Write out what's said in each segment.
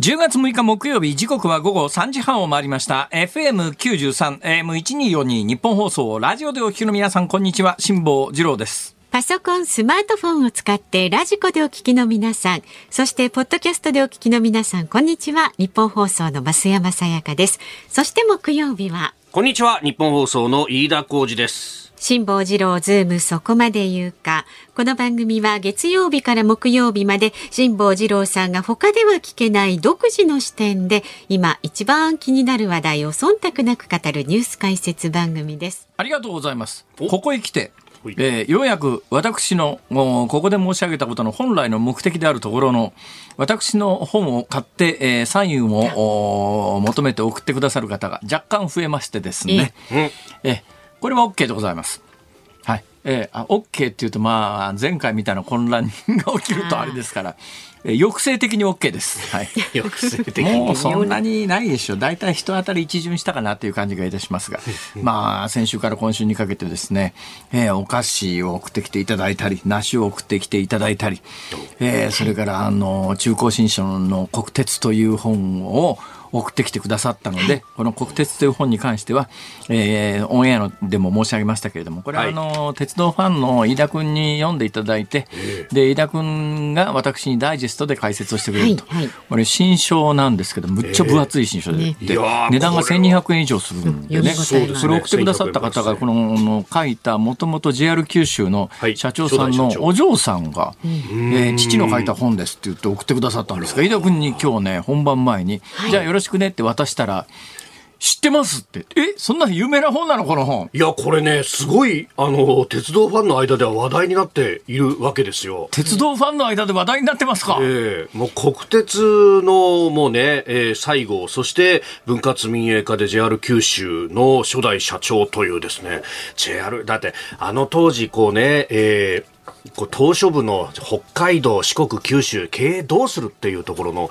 10月6日木曜日時刻は午後3時半を回りました FM93 AM1242 ニッポン放送ラジオでお聞きの皆さんこんにちは辛坊治郎ですパソコン、スマートフォンを使ってラジコでお聞きの皆さん、そしてポッドキャストでお聞きの皆さん、こんにちは。ニッポン放送の増山さやかです。そして木曜日は。こんにちは。ニッポン放送の飯田浩司です。辛坊治郎ズームそこまで言うか。この番組は月曜日から木曜日まで辛坊治郎さんが他では聞けない独自の視点で今一番気になる話題を忖度なく語るニュース解説番組です。ありがとうございます。ここへ来てえー、ようやく私のここで申し上げたことの本来の目的であるところの私の本を買って、えー、サインを求めて送ってくださる方が若干増えましてですね、ええ。これは OK でございます。はい。えー、あ OK っていうと、まあ、前回みたいな混乱が起きるとあれですから、えー、抑制的に OK です。はい。抑制的に。もうそんなにないでしょう。大体人当たり一巡したかなという感じがいたしますが、まあ、先週から今週にかけてですね、えー、お菓子を送ってきていただいたり、梨を送ってきていただいたり、えー、それから、あの、中高新書の国鉄という本を、送ってきてくださったので、はい、この国鉄という本に関しては、えー、オンエアのでも申し上げましたけれども、これはあの、はい、鉄道ファンの飯田君に読んでいただいて、で、飯田君が私にダイジェストで解説をしてくれると。はいはい、これ新書なんですけど、むっちゃ分厚い新書で、えー、値段が1200円以上するんでね、それを送ってくださった方が、この書いた、もともと JR 九州の社長さんのお嬢さんが、えー、父の書いた本ですって言って送ってくださったんですが、飯田君に今日ね、本番前に、じゃあよろしくねって渡したら、知ってますって。え、そんな有名な本なのこの本？いや、これね、すごい、あの、鉄道ファンの間では話題になっているわけですよ。鉄道ファンの間で話題になってますか？ええー、もう国鉄の、もうね、えー、最後、そして分割民営化で JR 九州の初代社長というですね、JR、だって、あの当時、こうね、えー、こう島しょ部の北海道、四国、九州、経営どうするっていうところの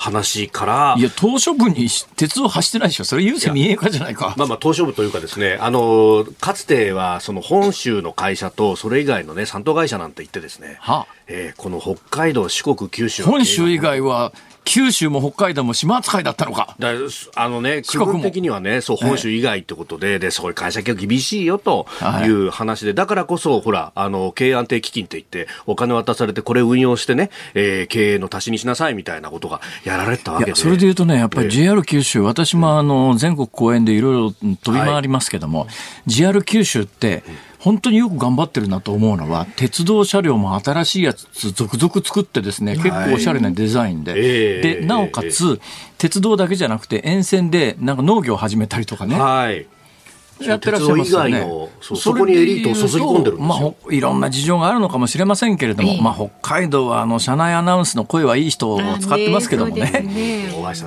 話から。いや、島しょ部に鉄道走ってないでしょ。それ郵政民営化じゃないか。まあまあ、島しょ部というかですね、あの、かつては、その本州の会社と、それ以外のね、産東会社なんて言ってですね、はあ、えー、この北海道、四国、九州。本州以外は、九州も北海道も島扱いだったのか。だあのね、基本的にはね、そう、本州以外ってことで、で、そういう会社業厳しいよとい。う話で、だからこそ、ほら、あの、経営安定基金って言って、お金渡されて、これ運用してね、えー、経営の足しにしなさいみたいなことがやられたわけで。それで言うとね、やっぱり JR 九州、私もあの、全国公演でいろいろ飛び回りますけども、はい、JR 九州って、うん本当によく頑張ってるなと思うのは、鉄道車両も新しいやつ続々作ってですね、結構おしゃれなデザインで、はい、で、なおかつ、鉄道だけじゃなくて沿線でなんか農業を始めたりとかね。はいやってらっしゃいますよね。そそこにエリートを注ぎ込んでる。まあ、いろんな事情があるのかもしれませんけれども、えー、まあ、北海道はあの車内アナウンスの声はいい人を使ってますけどもね。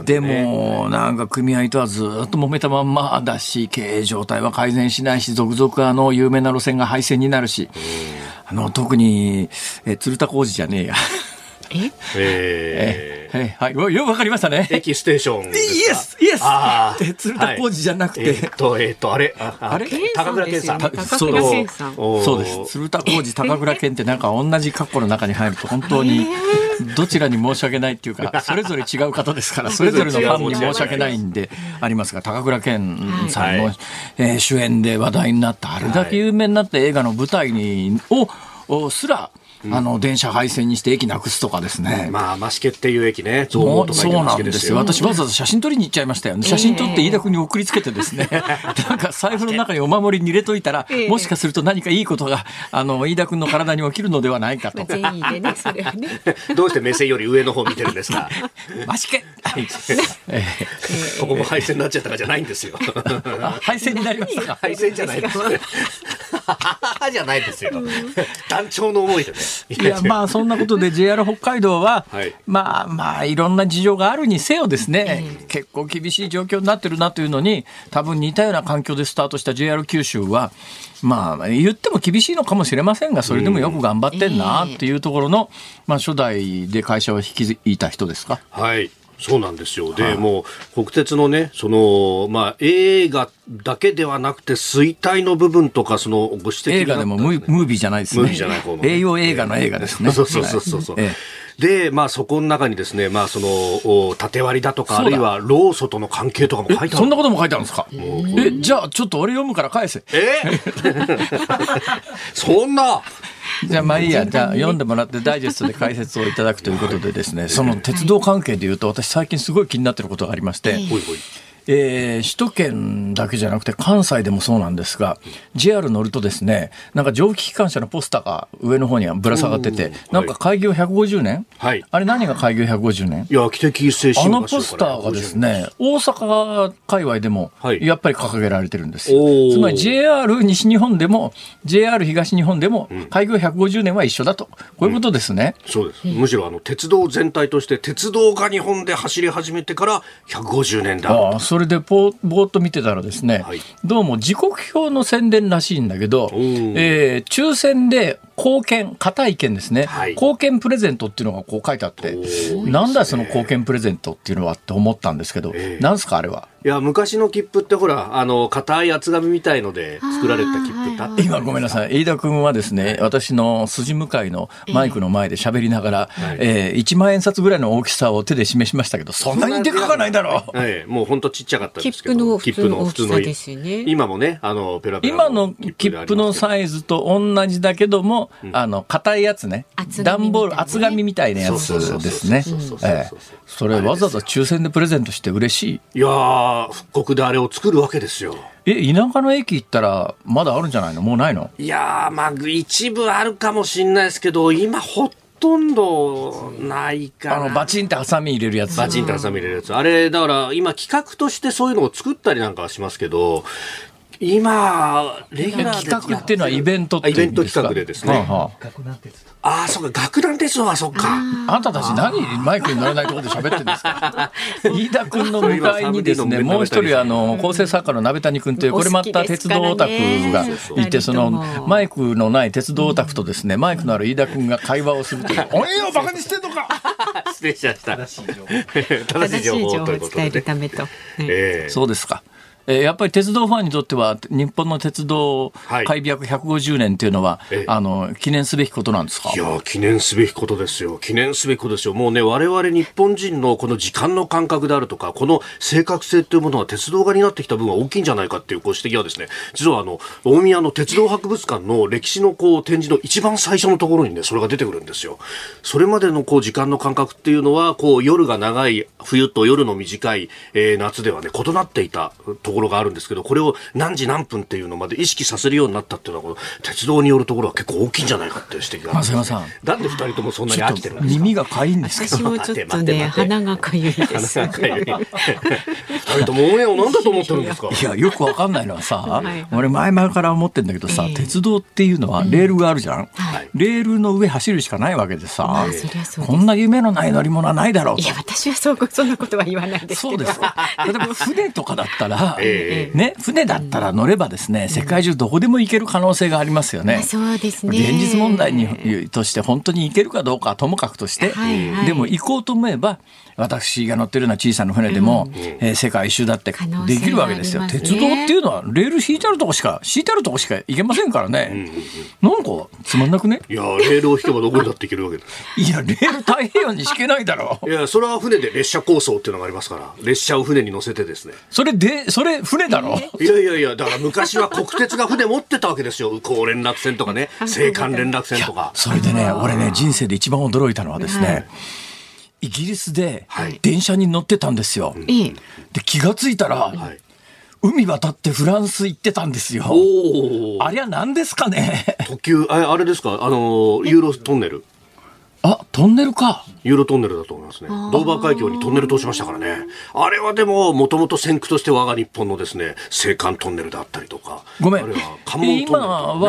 でも、なんか組合とはずっと揉めたまんまだし、経営状態は改善しないし、続々あの有名な路線が廃線になるし、あの特にえ鶴田浩二じゃねえや。え？えー、はい、はい、よくわかりましたね。駅ステーションイエスイエスああ。鶴田浩二じゃなくて。えー、っと、えー、っと、あれ？あれ？高倉健さん。そう。そうです。鶴田浩二、高倉健ってなんか同じ格好の中に入ると本当に、どちらに申し訳ないっていうか、それぞれ違う方ですから、それぞれのファンに申し訳ないんでありますが、高倉健さんの、はい、えー、主演で話題になった、あれだけ有名になった映画の舞台に、を、すら、あの電車廃線にして駅なくすとかですね。まあ、益毛っていう駅ね、そうなんですよ。私わざわざ写真撮りに行っちゃいましたよ、ね。写真撮って飯田君に送りつけてですね、なんか財布の中にお守りに入れといたら、もしかすると何かいいことが、あの、飯田君の体に起きるのではないかと。善意でね、それはね。どうして目線より上の方見てるんですか？益毛ここも廃線になっちゃったかじゃないんですよ。廃線になりましたか 廃線じゃないです。じゃないですよ。団長の思いでね。いや まあそんなことで JR 北海道は、はい、まあまあいろんな事情があるにせよですね、えー、結構厳しい状況になってるなというのに多分似たような環境でスタートした JR 九州はまあ言っても厳しいのかもしれませんがそれでもよく頑張ってんなっていうところの、まあ、初代で会社を引き継いた人ですか？はいそうなんですよ。で、はい、もう、国鉄のね、その、まあ、映画だけではなくて、衰退の部分とか、その、ご指摘、ね、映画でもムービーじゃないですね。ムービーじゃない方の、ね。栄養映画の映画ですね。そうそうそうそう。ええで、まあそこの中にですね、まあその、お縦割りだとか、あるいは労組との関係とかも書いてある。そんなことも書いてあるんですか？え、じゃあちょっと俺読むから返せ。え？そんな じゃあまあいいや、じゃあ読んでもらってダイジェストで解説をいただくということでですね、その鉄道関係でいうと私最近すごい気になってることがありまして、ほいほいえー首都圏だけじゃなくて関西でもそうなんですが JR 乗るとですねなんか蒸気機関車のポスターが上の方にはぶら下がっててなんか開業150年、はいあれ何が開業150年？いや、汽笛精あ神のポスターがですね、大阪界隈でもはいやっぱり掲げられてるんですよ。つまり JR 西日本でも JR 東日本でも開業150年は一緒だと。こういうことですね。そうです。むしろあの鉄道全体として鉄道が日本で走り始めてから150年だ。ああそれでポぼーっと見てたらですね、はい。どうも時刻表の宣伝らしいんだけど、ー。えー抽選で貢献、固い券ですね、はい。貢献プレゼントっていうのがこう書いてあって、なんだその貢献プレゼントっていうのはって思ったんですけど、ええ。なんすかあれは？いや、昔の切符ってほら、あの、硬い厚紙みたいので作られた切符ってあって今ごめんなさい。飯田君はですね、私の筋向かいのマイクの前で喋りながら、えー1万円札ぐらいの大きさを手で示しましたけど、そんなにでかくはないだろう。はい、もう本当ちっちゃかったんですけど。切符の普通の大きさ切ですよね。今もね、あの、ペラペラ今の切符のイサイズと同じだけども、あの、硬いやつね。厚。紙みたいなね。段ボール、厚紙みたいなやつですね。それわざわざ抽選でプレゼントして嬉しい。いやー、復刻であれを作るわけですよ。え、田舎の駅行ったら、まだあるんじゃないの？もうないの？いやー、まあ、一部あるかもしれないですけど、今ほとんどないかな。あの、バチンってハサミ入れるやつ。バチンと挟み入れるやつ。あれ、だから今企画としてそういうのを作ったりなんかはしますけど、今、レギュラーで企画っていうのはイベントっていう意味ですか？イベント企画でですね。はあはあ。あ、そうか、楽団鉄道はそっか。ああんたたち何マイクに乗れないところで喋ってるんですか？飯田君の向かいにですね、もう一人あの、構成作家の鍋谷君という、これまた鉄道オタクがいて、その、マイクのない鉄道オタクとですね、マイクのある飯田君が会話をするという、おえよ、バカにしてんのか。失礼しました。正しい情報。正しい情報を伝え。るためと。ええそうですか。えーやっぱり鉄道ファンにとっては、日本の鉄道はい開闢150年っていうのは、ええあの、記念すべきことなんですか？いやー記念すべきことですよ。記念すべきことですよ。もうね、我々日本人のこの時間の感覚であるとか、この正確性というものは鉄道が担ってきた分は大きいんじゃないかっていうご指摘はですね、実はあの、大宮の鉄道博物館の歴史のこう展示の一番最初のところにね、それが出てくるんですよ。それまでのこう時間の感覚っていうのは、こう夜が長い冬と夜の短い、えー夏ではね、異なっていたところがあるんですけど、これを何時何分っていうのまで意識させるようになったっていうのは、この鉄道によるところは結構大きいんじゃないかっていう指摘があるんですなんで二人ともそんなに飽きてるんですか耳がかいんですけど。私もちょっとね、鼻がかゆいです。なんか二人ともオンエアを何だと思ってるんですか いや、よくわかんないのはさ、い俺前々から思ってんだけどさ、ええ鉄道っていうのはレールがあるじゃん、はいレールの上走るしかないわけでさ、まあこんな夢のない乗り物はないだろうといや、私はそうそんなことは言わないです。そうですか。例えば船とかだったら、ええね、船だったら乗ればですね、世界中どこでも行ける可能性がありますよね。まあそうですね。現実問題にとして本当に行けるかどうかはともかくとして、はいはい。でも行こうと思えば私が乗ってるような小さな船でも、えー世界一周だってできるわけですよ。はあります鉄ね道っていうのはレール引いてあるとこしか敷いてあるとこしか行けませんからね、なんかつまんなくね？いやレールを引けばどこにだって行けるわけですいやレール太平洋に敷けないだろいやそれは船で列車構想っていうのがありますから列車を船に乗せてですね。それでそれ船だろ？いやいやいやだから昔は国鉄が船持ってたわけですよ。宇高連絡船とかね。青函連絡船とか。それでね俺ね人生で一番驚いたのはですね、はい。イギリスではい。電車に乗ってたんですよ、ええで気がついたら、はい。海渡ってフランス行ってたんですよ。ありゃ何ですかね？特急ああれですか？あのユーロトンネルあトンネルかユーロトンネルだと思いますね。ドーバー海峡にトンネル通しましたからね。あれはでも、もともと先駆として我が日本のですね、青函トンネルであったりとか。ごめんあるいは関門トンネルと今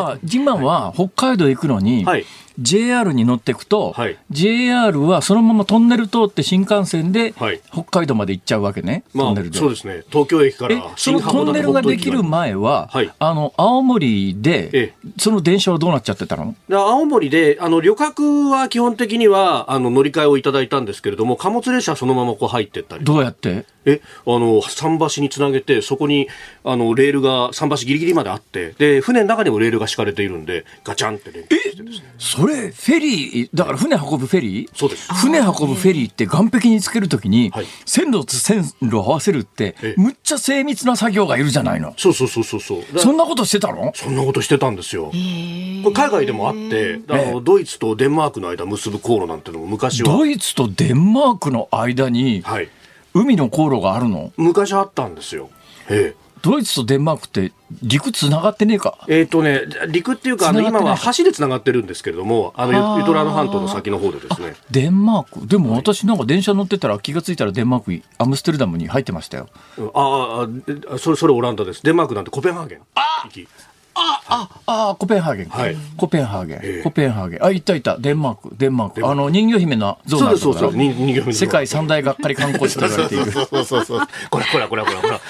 は今は北海道行くのに、はい JR に乗っていくと、はい JR はそのままトンネル通って新幹線ではい北海道まで行っちゃうわけね、まあトンネル、で。そうですね。東京駅かえらそのトンネルができる前は、はいあの青森で、えその電車はどうなっちゃってたの？で青森で、あの、旅客は基本的には、あの、乗り換えをいただいたんですけれども、貨物列車はそのままこう入ってったり。どうやって？え、あの、桟橋につなげて、そこに、あの、レールが桟橋ギリギリまであって、で、船の中にもレールが敷かれているんで、ガチャンって連結してですね。そこれ、フェリー、だから船運ぶフェリー？そうです。船運ぶフェリー。って岸壁につけるときに、はい。線路と線路を合わせるってえ、むっちゃ精密な作業がいるじゃないの。そうそうそうそうそう。だそんなことしてたの？そんなことしてたんですよ。これ海外でもあって、あえ。えのドイツとデンマークの間結ぶ航路なんてのも昔は。ドイツとデンマークの間に、はい。海の航路があるの？昔あったんですよ。ええドイツとデンマークって陸つながってねえか？えーとね、陸っていうか、あの今は橋でつながってるんですけれども、あのユユトラノ半島の先の方でですね、デンマーク。でも私なんか電車乗ってたら気がついたらデンマークにアムステルダムに入ってましたよ。うん。あーあ、それ、それオランダです。デンマークなんてコペンハーゲン。行きあああコペンハーゲン。か、はい。コペンハーゲン、ええ。コペンハーゲン。あいたいた。デンマーク。デンマーク。あの人魚姫の像そうが。あるとこだですそう。です。人人形世界三大がっかり観光地と言われている。そうそうそうそう。こらこらこらこらこら。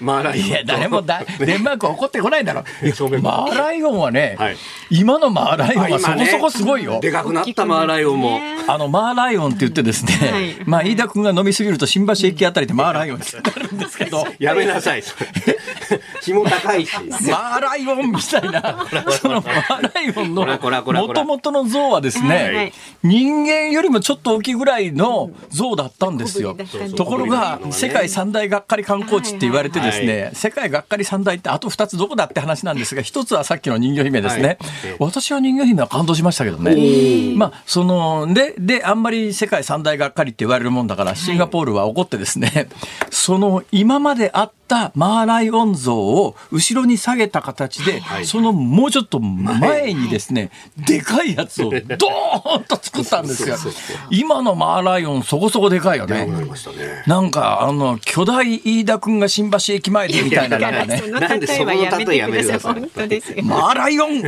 マーライオンと。いや誰もだデンマークは怒ってこないだろ。マーライオンはね、はい。今のマーライオンはそこそこすごいよ、でかくなったマーライオンも。あのマーライオンって言ってですね、はい。まあ飯田君が飲みすぎると新橋駅あたりでマーライオンになるんですけど。やめなさい。紐高いし。マーライオンみたいな、そのマーライオンのこらこらこらこら。元々の像はですねい、人間よりもちょっと大きいぐらいの像だったんですよ。ところが、世界三大がっかり観光地って言われてですはいね、世界がっかり三大ってあと二つどこだって話なんですが、一つはさっきの人魚姫ですね。はい。私は人魚姫は感動しましたけどね。まあ、その、で、で、あんまり世界三大がっかりって言われるもんだから、シンガポールは怒ってですね、その今まであったマーライオン像を後ろに下げた形で、はいそのもうちょっと前にですね、でかいやつをドーンと作ったんですよ。そうそうそう。今のマーライオンそこそこでかいよなりね。ましたね。なんか、あの、巨大飯田君が新橋駅前でみたいな、なんかね。なんでその例えやめてください。マーライオン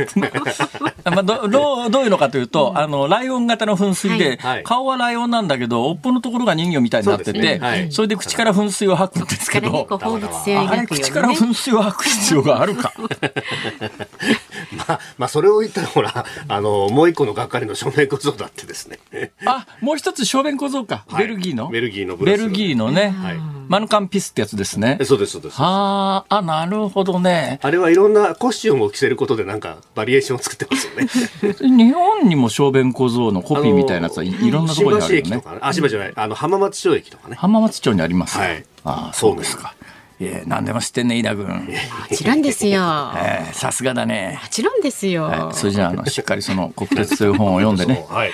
まあ、どどうどういうのかというと、あの、ライオン型の噴水で、はい。はい。顔はライオンなんだけど、尾っぽのところが人魚みたいになってそうて、ですね。はい。それで口から噴水を吐くんですけどあれ、口から。噴水を吐く必要があるか。まあ、まあ、それを言ったら、ほら、あの、もう一個のがっかりの正面小僧だってですね。あ、もう一つ小便小僧か。はいベルギーの。ベルギーのベルギーのね。はいマヌカンピスってやつですねえ。そうです、そうです。はあ、あ、なるほどね。あれはいろんなコスチュームを着せることでなんかバリエーションを作ってますよね。日本にも小便小僧のコピーみたいなやつはいいろんなところにあるよね。新橋駅とかね。あ、じゃない。あの、浜松町駅とかね。浜松町にあります。はいああ、そうですか。いえ、何でも知ってんね、飯田君。もちろんですよ。えーさすがだね。もちろんですよ。はい、それじゃあ、あの、しっかりその国鉄という本を読んでね。はい。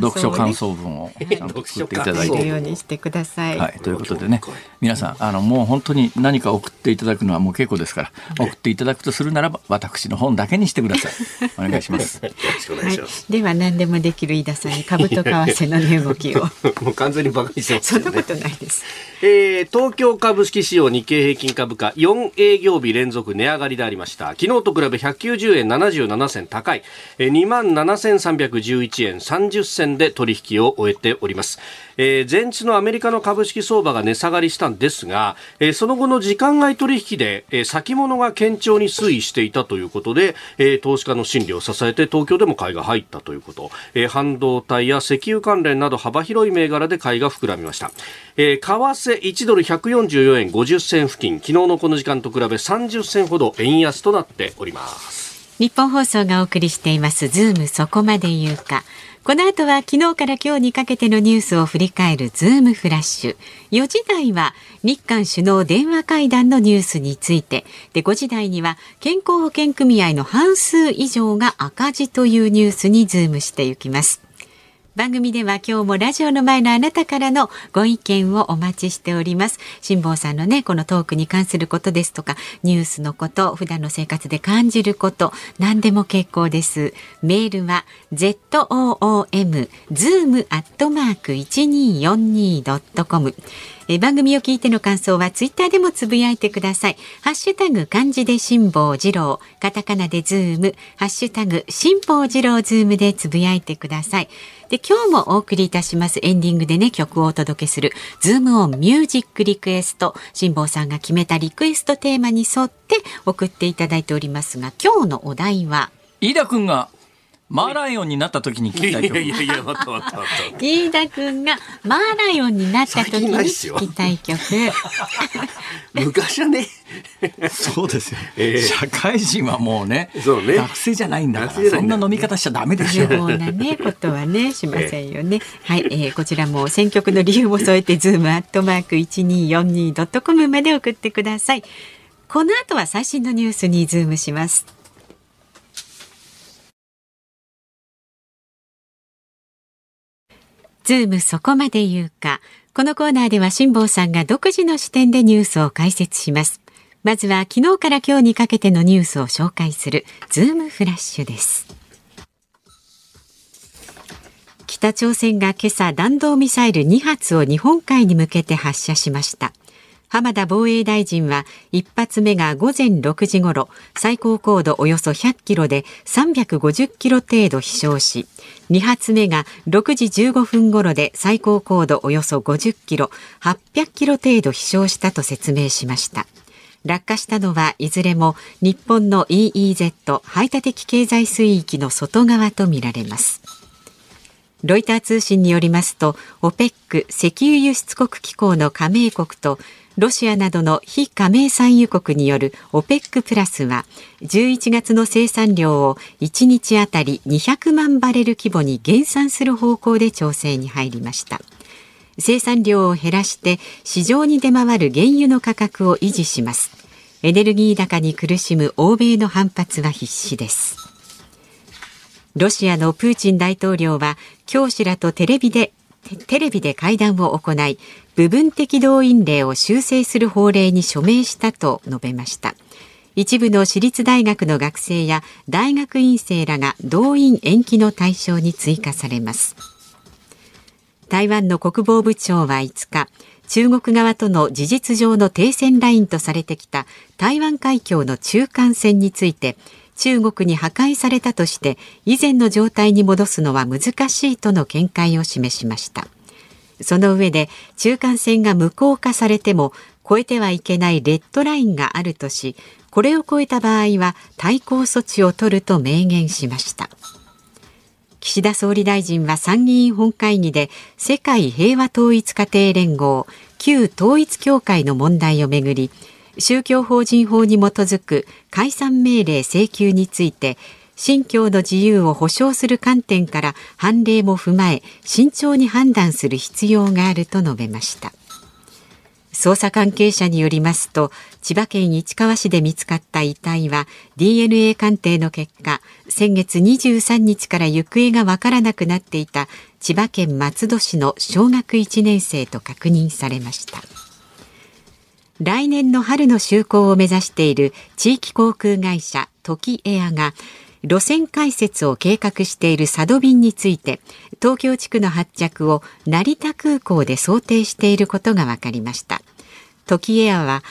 読書感想文をちゃんと作っていただいするて。ようにしてください。はい、ということでね、皆さん、あの、もう本当に何か送っていただくのはもう結構ですから、送っていただくとするならば、私の本だけにしてください。お願いします。よろしくお願はいいします。、では何でもできる飯田さんに株と為替の値動きを。もう完全にバカにしてますよね。そんなことないです。えー東京株式市場日経平均株価4営業日連続値上がりでありました。昨日と比べ190円77銭高い、えー、27,311円30銭で取引を終えております。えー前日のアメリカの株式相場が値下がりしたんですが、えーその後の時間外取引で、えー先物が堅調に推移していたということで、えー投資家の心理を支えて東京でも買いが入ったということ、えー半導体や石油関連など幅広い銘柄で買いが膨らみました、えー為替1ドル144円50銭付近昨日のこの時間と比べ30銭ほど円安となっておりますニッポン放送がお送りしていますズームそこまで言うか。この後は昨日から今日にかけてのニュースを振り返るズームフラッシュ。4時台は日韓首脳電話会談のニュースについて。で、5時台には健康保険組合の半数以上が赤字というニュースにズームしていきます。番組では今日もラジオの前のあなたからのご意見をお待ちしております。辛坊さんのね、このトークに関することですとか、ニュースのこと、普段の生活で感じること、何でも結構です。メールは zoom zoom アットマーク 1242.com え番組を聞いての感想はツイッターでもつぶやいてください。ハッシュタグ漢字で辛坊治郎、カタカナでズーム、ハッシュタグ辛坊治郎ズームでつぶやいてください。で、今日もお送りいたします。エンディングでね、曲をお届けする。ズームオンミュージックリクエスト、辛坊さんが決めたリクエストテーマに沿って送っていただいておりますが、今日のお題は、飯田君がマーライオンになった時に聞きたい曲。いやいやいや、待った待った待った。飯田くんがマーライオンになった時に聞きたい曲。昔はね。そうですよ、ええ社会人はもうねそうね学生じゃないんだからそんな飲み方しちゃダメでしょ無謀なね、ことはね、しませんよね。はい、えーこちらも選曲の理由も添えて、ズームアットマーク一二四二ドットコムまで送ってください。この後は最新のニュースにズームします。ズームそこまで言うか。このコーナーでは辛坊さんが独自の視点でニュースを解説します。まずは昨日から今日にかけてのニュースを紹介するズームフラッシュです。北朝鮮が今朝弾道ミサイル2発を日本海に向けて発射しました。浜田防衛大臣は1発目が午前6時ごろ最高高度およそ100キロで350キロ程度飛翔し2発目が6時15分ごろで最高高度およそ50キロ800キロ程度飛翔したと説明しました。落下したのはいずれも日本の EEZ 排他的経済水域の外側とみられます。ロイター通信によりますと OPEC 石油輸出国機構の加盟国とロシアなどの非加盟産油国による OPEC プラスは11月の生産量を1日あたり200万バレル規模に減産する方向で調整に入りました。生産量を減らして市場に出回る原油の価格を維持します。エネルギー高に苦しむ欧米の反発は必至です。ロシアのプーチン大統領は教師らとテレビでテレビで会談を行い部分的動員令を修正する法令に署名したと述べました。一部の私立大学の学生や大学院生らが動員延期の対象に追加されます。台湾の国防部長は5日中国側との事実上の停戦ラインとされてきた台湾海峡の中間線について中国に破壊されたとして以前の状態に戻すのは難しいとの見解を示しました。その上で中間線が無効化されても越えてはいけないレッドラインがあるとしこれを越えた場合は対抗措置を取ると明言しました。岸田総理大臣は参議院本会議で世界平和統一家庭連合旧統一教会の問題をめぐり宗教法人法に基づく解散命令請求について信教の自由を保障する観点から判例も踏まえ慎重に判断する必要があると述べました。捜査関係者によりますと千葉県市川市で見つかった遺体は DNA 鑑定の結果先月23日から行方がわからなくなっていた千葉県松戸市の小学1年生と確認されました。来年の春の就航を目指している地域航空会社トキエアが路線開設を計画している佐渡便について東京地区の発着を成田空港で想定していることが分かりました。トキエアは、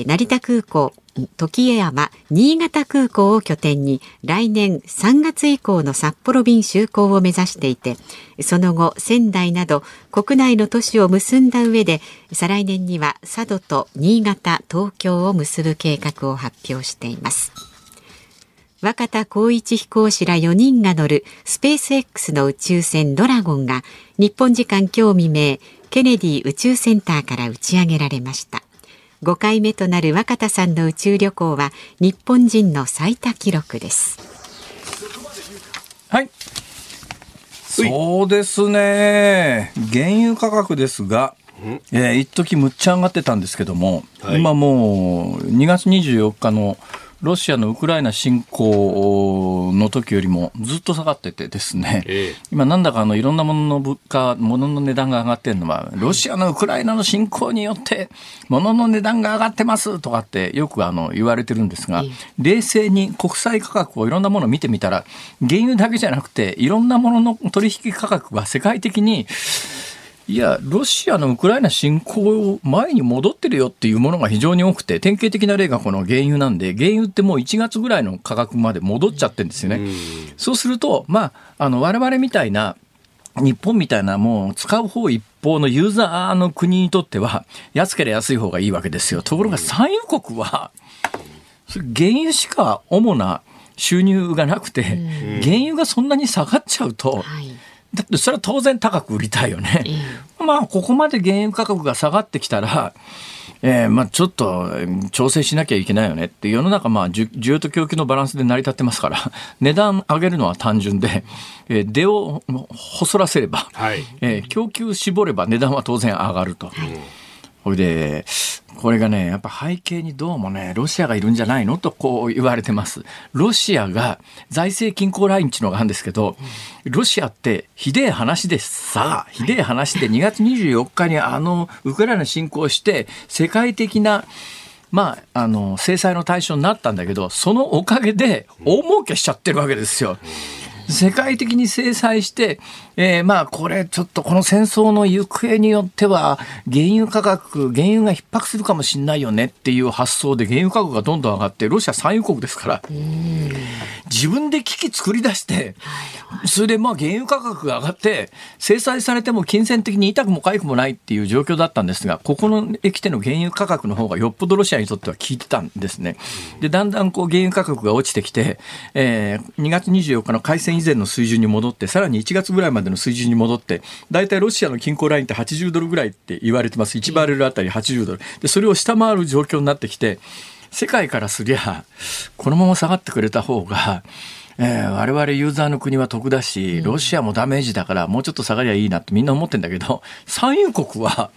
え成田空港トキエアは新潟空港を拠点に来年3月以降の札幌便就航を目指していてその後仙台など国内の都市を結んだ上で再来年には佐渡と新潟東京を結ぶ計画を発表しています。若田光一飛行士ら4人が乗るスペース X の宇宙船ドラゴンが日本時間今日未明ケネディ宇宙センターから打ち上げられました。5回目となる若田さんの宇宙旅行は日本人の最多記録ですはい。そうですね。原油価格ですが、えー、一時むっちゃ上がってたんですけども、はい今もう2月24日のロシアのウクライナ侵攻の時よりもずっと下がっててですね、ええ。今なんだかあのいろんなものの物価、物の値段が上がってるのは、ロシアのウクライナの侵攻によって物の値段が上がってますとかってよくあの言われてるんですがええ、冷静に国際価格をいろんなものを見てみたら、原油だけじゃなくて、いろんなものの取引価格は世界的に、いや、ロシアのウクライナ侵攻前に戻ってるよっていうものが非常に多くて、典型的な例がこの原油なんで、原油ってもう1月ぐらいの価格まで戻っちゃってるんですよね。そうすると、まあ、あの、我々みたいな、日本みたいなもう使う方一方のユーザーの国にとっては、安ければ安い方がいいわけですよ。ところが産油国は、原油しか主な収入がなくて、原油がそんなに下がっちゃうと、はいだってそれは当然高く売りたいよね。まあここまで原油価格が下がってきたら、えーまあちょっとうん調整しなきゃいけないよねって世の中まあ需需要と供給のバランスで成り立ってますから 値段上げるのは単純で、えー出を細らせれば、はいえー供給絞れば値段は当然上がると。それで、これがね、やっぱ背景にどうもね、ロシアがいるんじゃないの？とこう言われてます。ロシアが財政均衡ラインっていうのがあるんですけど、ロシアってひでえ話でさ、ひでえ話で2月24日にあの、ウクライナ侵攻して、世界的な、まあ、あの、制裁の対象になったんだけど、そのおかげで大儲けしちゃってるわけですよ。世界的に制裁して、えーまあこれちょっとこの戦争の行方によっては原油価格原油が逼迫するかもしれないよねっていう発想で原油価格がどんどん上がってロシア産油国ですから自分で危機作り出してそれでまあ原油価格が上がって制裁されても金銭的に痛くも痒くもないっていう状況だったんですがここのへ来ての原油価格の方がよっぽどロシアにとっては効いてたんですね。でだんだんこう原油価格が落ちてきて、えー2月24日の開戦以前の水準に戻ってさらに1月ぐらいまでの水準に戻って大体ロシアの均衡ラインって80ドルぐらいって言われてます。1バレルあたり80ドル。でそれを下回る状況になってきて世界からすりゃこのまま下がってくれた方が、えー我々ユーザーの国は得だしロシアもダメージだからもうちょっと下がりゃいいなってみんな思ってんだけど産油国は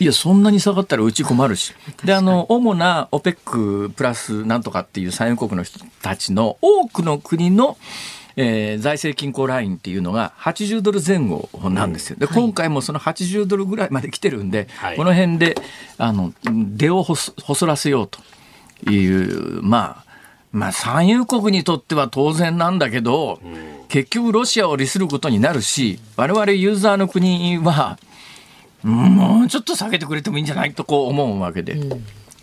いや、そんなに下がったらうち困るし。で、あの、主な OPEC プラスなんとかっていう産油国の人たちの多くの国の、えー財政均衡ラインっていうのが80ドル前後なんですよ。で、今回もその80ドルぐらいまで来てるんで、はい。この辺で、あの、出を細細らせようという、まあ、まあ、産油国にとっては当然なんだけど、結局ロシアを利することになるし、我々ユーザーの国は、もうちょっと下げてくれてもいいんじゃないとこう思うわけで。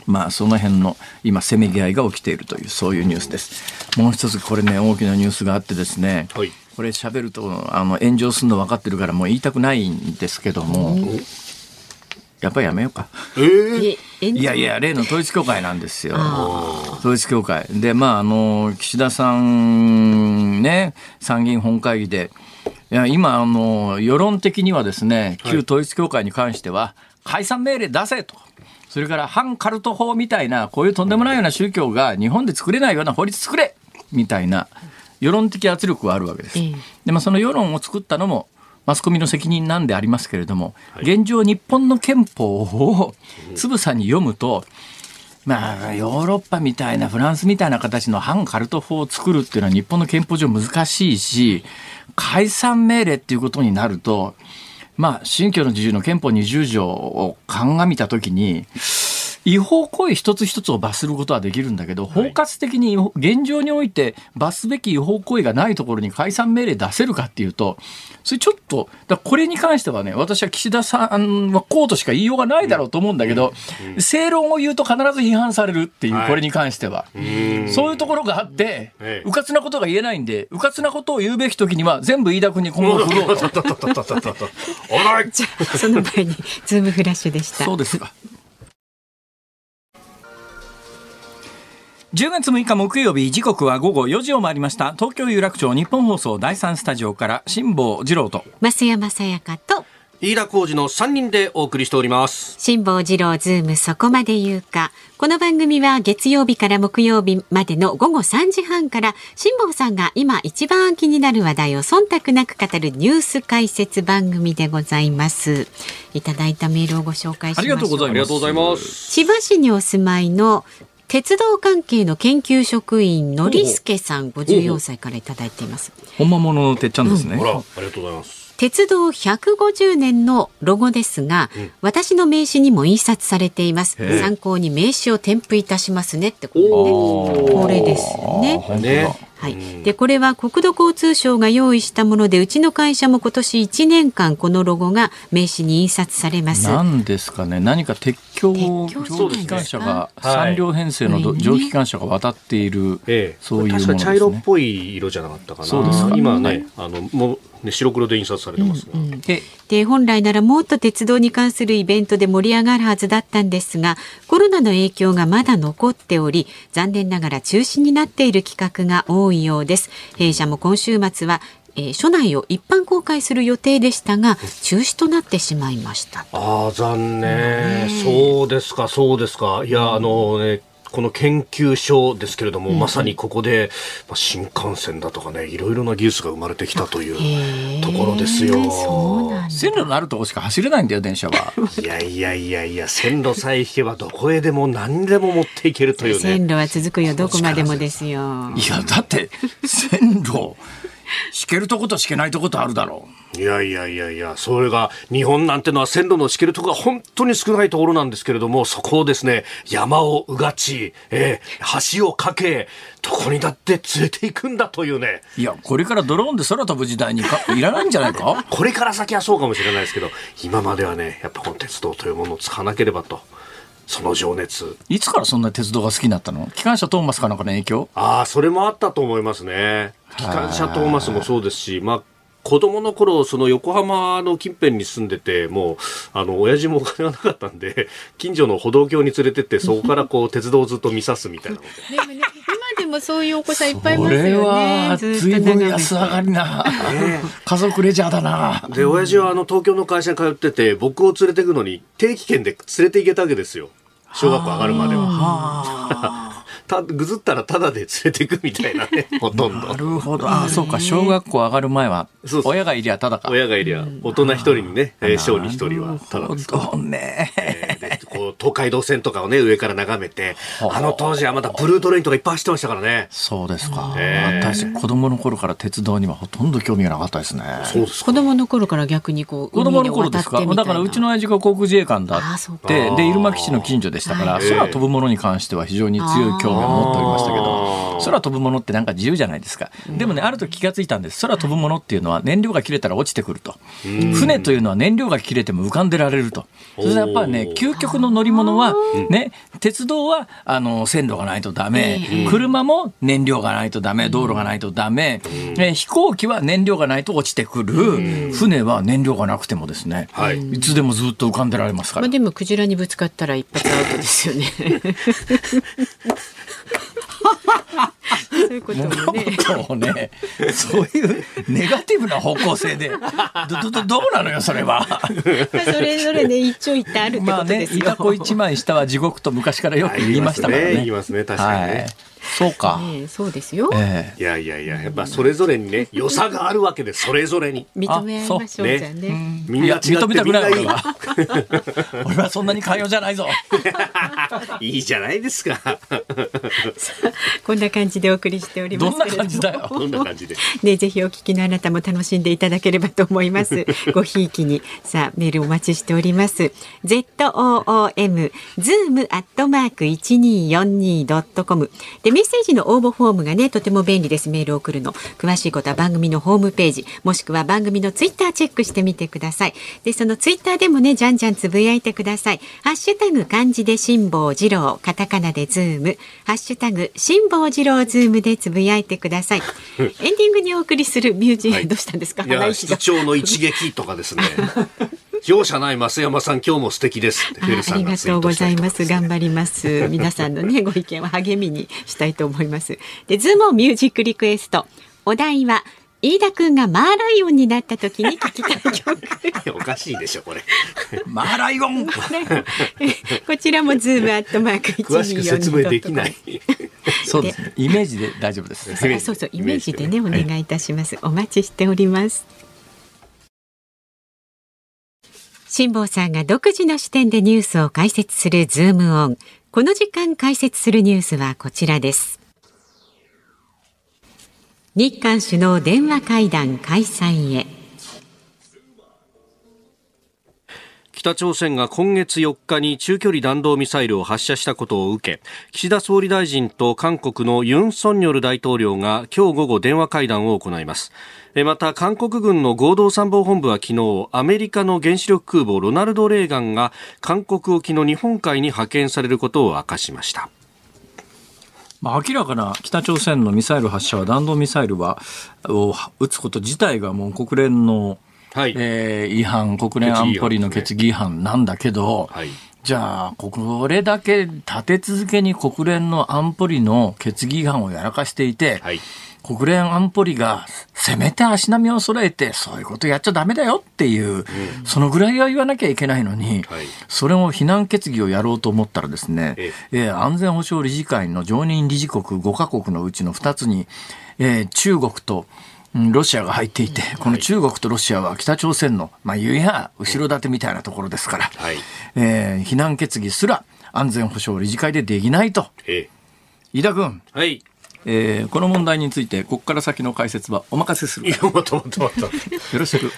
まあその辺の今せめぎ合いが起きているというそういうニュースです。もう一つこれね大きなニュースがあってですね。はいこれ喋るとあの炎上するの分かってるからもう言いたくないんですけども、やっぱりやめようか。えーええいやいや例の統一教会なんですよ。統一教会でまああの岸田さんね参議院本会議でいや今あの世論的にはですね旧統一教会に関しては解散命令出せと。それから反カルト法みたいなこういうとんでもないような宗教が日本で作れないような法律作れみたいな世論的圧力はあるわけです。ええでまあその世論を作ったのもマスコミの責任なんでありますけれども、現状日本の憲法をつぶさに読むと、まあ、ヨーロッパみたいなフランスみたいな形の反カルト法を作るっていうのは日本の憲法上難しいし、解散命令っていうことになると、まあ、信教の自由の憲法20条を鑑みたときに、違法行為一つ一つを罰することはできるんだけど、包括的に現状において罰すべき違法行為がないところに解散命令出せるかっていうと、それちょっと、だこれに関してはね、私は岸田さんはこうとしか言いようがないだろうと思うんだけど、正論を言うと必ず批判されるっていう、はい。これに関しては。そういうところがあってええ、うかつなことが言えないんで、うかつなことを言うべき時には全部飯田君に今後振ろうと。おらい。じゃあその前にズームフラッシュでした。そうですか。10月6日木曜日時刻は午後4時を回りました。東京有楽町ニッポン放送第三スタジオから辛坊治郎と。増山さやかと。飯田浩司の3人でお送りしております。辛坊治郎ズームそこまで言うか。この番組は月曜日から木曜日までの午後3時半から辛坊さんが今一番気になる話題を忖度なく語るニュース解説番組でございます。いただいたメールをご紹介しましょうありがとうございます。ありがとうございます。千葉市にお住まいの鉄道関係の研究職員のりすけさん54歳からいただいています。本間物のてっちゃんですね、ほら、ありがとうございます。鉄道150年のロゴですが、私の名刺にも印刷されています。参考に名刺を添付いたしますねってことでね。これですよね。ねはい、でこれは国土交通省が用意したものでうちの会社も今年1年間このロゴが名刺に印刷されます。なんですかね。何か鉄橋鉄橋蒸気機関車がそうですね3両編成の蒸気機関車が渡っている、ええ、そういうものですね。確か茶色っぽい色じゃなかったかな。そうです。か今ね、あのもうね、白黒で印刷されてますが、うんうん、で本来ならもっと鉄道に関するイベントで盛り上がるはずだったんですがコロナの影響がまだ残っており残念ながら中止になっている企画が多いようです。弊社も今週末はえー、署内を一般公開する予定でしたが中止となってしまいましたああ残念、そうですかそうですか。いやあのねこの研究所ですけれども、うん、まさにここで、まあ、新幹線だとかねいろいろな技術が生まれてきたというところですよ。線路のあるとこしか走れないんだよ電車は。いやいやいやいや線路さえ引けばどこへでも何でも持っていけるというね。線路は続くよどこまでもですよ。いやだって線路敷けるとこと敷けないとことあるだろう。いやいやいやいや、それが日本なんてのは線路の敷けるとこが本当に少ないところなんですけれども、そこをですね、山をうがち、えー、橋を架け、どこにだって連れていくんだというね。いや、これからドローンで空飛ぶ時代にか いらないんじゃないか？これから先はそうかもしれないですけど、今まではね、やっぱこの鉄道というものを使わなければと。その情熱。いつからそんな鉄道が好きになったの？機関車トーマスかなんかの影響？ああそれもあったと思いますね。機関車トーマスもそうですしまあ子供の頃、その横浜の近辺に住んでて、もう、あの、親父もお金がなかったんで、近所の歩道橋に連れてって、そこからこう、鉄道をずっと見さすみたいなで。もね、今でもそういうお子さんいっぱいいますよね。これは、随分安上がりな、家族レジャーだな。で、親父はあの、東京の会社に通ってて、僕を連れてくのに、定期券で連れて行けたわけですよ。小学校上がるまでは。たぐずったらただで連れていくみたいなね。ほとんど。なるほど。あそうか。小学校上がる前は親がいりゃただか。親がいりゃ大人一人にね小に一人はただですね、えー、こう東海道線とかをね上から眺めてあの当時はまだブルートレインとかいっぱい走ってましたからね。そうですか、えー、私子供の頃から鉄道にはほとんど興味がなかったですね。そうです子供の頃から逆にこう子供の頃ですか？だからうちの親父が航空自衛官だって。で入間基地の近所でしたから、空飛ぶものに関しては非常に強い興味を持っておりましたけど空飛ぶものってなんか自由じゃないですか、でもねある時気が付いたんです。空飛ぶものっていうのは燃料が切れたら落ちてくると。船というのは燃料が切れても浮かんでられると。それやっぱりね究極の乗り物はね鉄道はあの線路がないとダメ。車も燃料がないとダメ。道路がないとダメ。え飛行機は燃料がないと落ちてくる。船は燃料がなくてもですね、はい、いつでもずっと浮かんでられますから、まあ、でもクジラにぶつかったら一発アウトですよね ハハハ!そういうこともね。もね、そういうネガティブな方向性で、ど、ど、どうなのよ、それは。それぞれね、一長一短あるってことですよ。まあね、いたこ一枚下は地獄と昔からよく言いましたからね。言いますね、確かにね。はい。そうか、えー、そうですよ、えー、いやいやいややっぱそれぞれにね良さがあるわけでそれぞれに。認め合いましょうじゃね。みんな認めたくない俺は。俺はそんなに寛容じゃないぞ。いいじゃないですか。こんな感じでお送りしておりますどんな感じだよどんな感じでねぜひお聞きのあなたも楽しんでいただければと思います。ごひいきにさあメールお待ちしております。Z o o m zoom アットマーク一二四二ドットコム。でメッセージの応募フォームがねとても便利ですメールを送るの。詳しいことは番組のホームページもしくは番組のツイッターチェックしてみてください。でそのツイッターでもねじゃんじゃんつぶやいてください。ハッシュタグ漢字で辛坊治郎カタカナでズーム。ハッシュタグ辛坊治郎ズームでつぶやいてください。エンディングにお送りするミュージック、はい、どうしたんですか？いや室長の一撃とかですね。容赦ない増山さん今日も素敵です。ありがとうございます。頑張ります。皆さんのね ご意見を励みにしたいと思います。でズームミュージックリクエスト。お題は飯田君がマーライオンになった時に聞きたい曲。おかしいでしょこれ。マーライオン。こちらもズームアットマーク詳しく説明できない。そうですね。イメージで大丈夫です。そうそうイメージでね。お願いいたします、お待ちしております。辛坊さんが独自の視点でニュースを解説するズームオン。この時間解説するニュースはこちらです。日韓首脳電話会談開催へ。北朝鮮が今月4日に中距離弾道ミサイルを発射したことを受け岸田総理大臣と韓国のユン・ソンニョル大統領が今日午後電話会談を行いますまた韓国軍の合同参謀本部は昨日アメリカの原子力空母ロナルド・レーガンが韓国沖の日本海に派遣されることを明かしましたまあ、明らかな北朝鮮のミサイル発射は弾道ミサイルはを撃つこと自体がもう国連の、はい。えー違反国連安保理の決議違反なんだけど、はい。じゃあこれだけ立て続けに国連の安保理の決議違反をやらかしていて、はい国連安保理がせめて足並みを揃えてそういうことやっちゃダメだよっていう、そのぐらいは言わなきゃいけないのに、はい。それを非難決議をやろうと思ったらですね、ええ。ー安全保障理事会の常任理事国5カ国のうちの2つに、えー中国とうんロシアが入っていて、この中国とロシアは北朝鮮の、まあ、言えや後ろ盾みたいなところですから、はい。えー非難決議すら安全保障理事会でできないと。え飯田君、えはいえーこの問題について、ここから先の解説はお任せする。い。や待った待った待ったよろしく。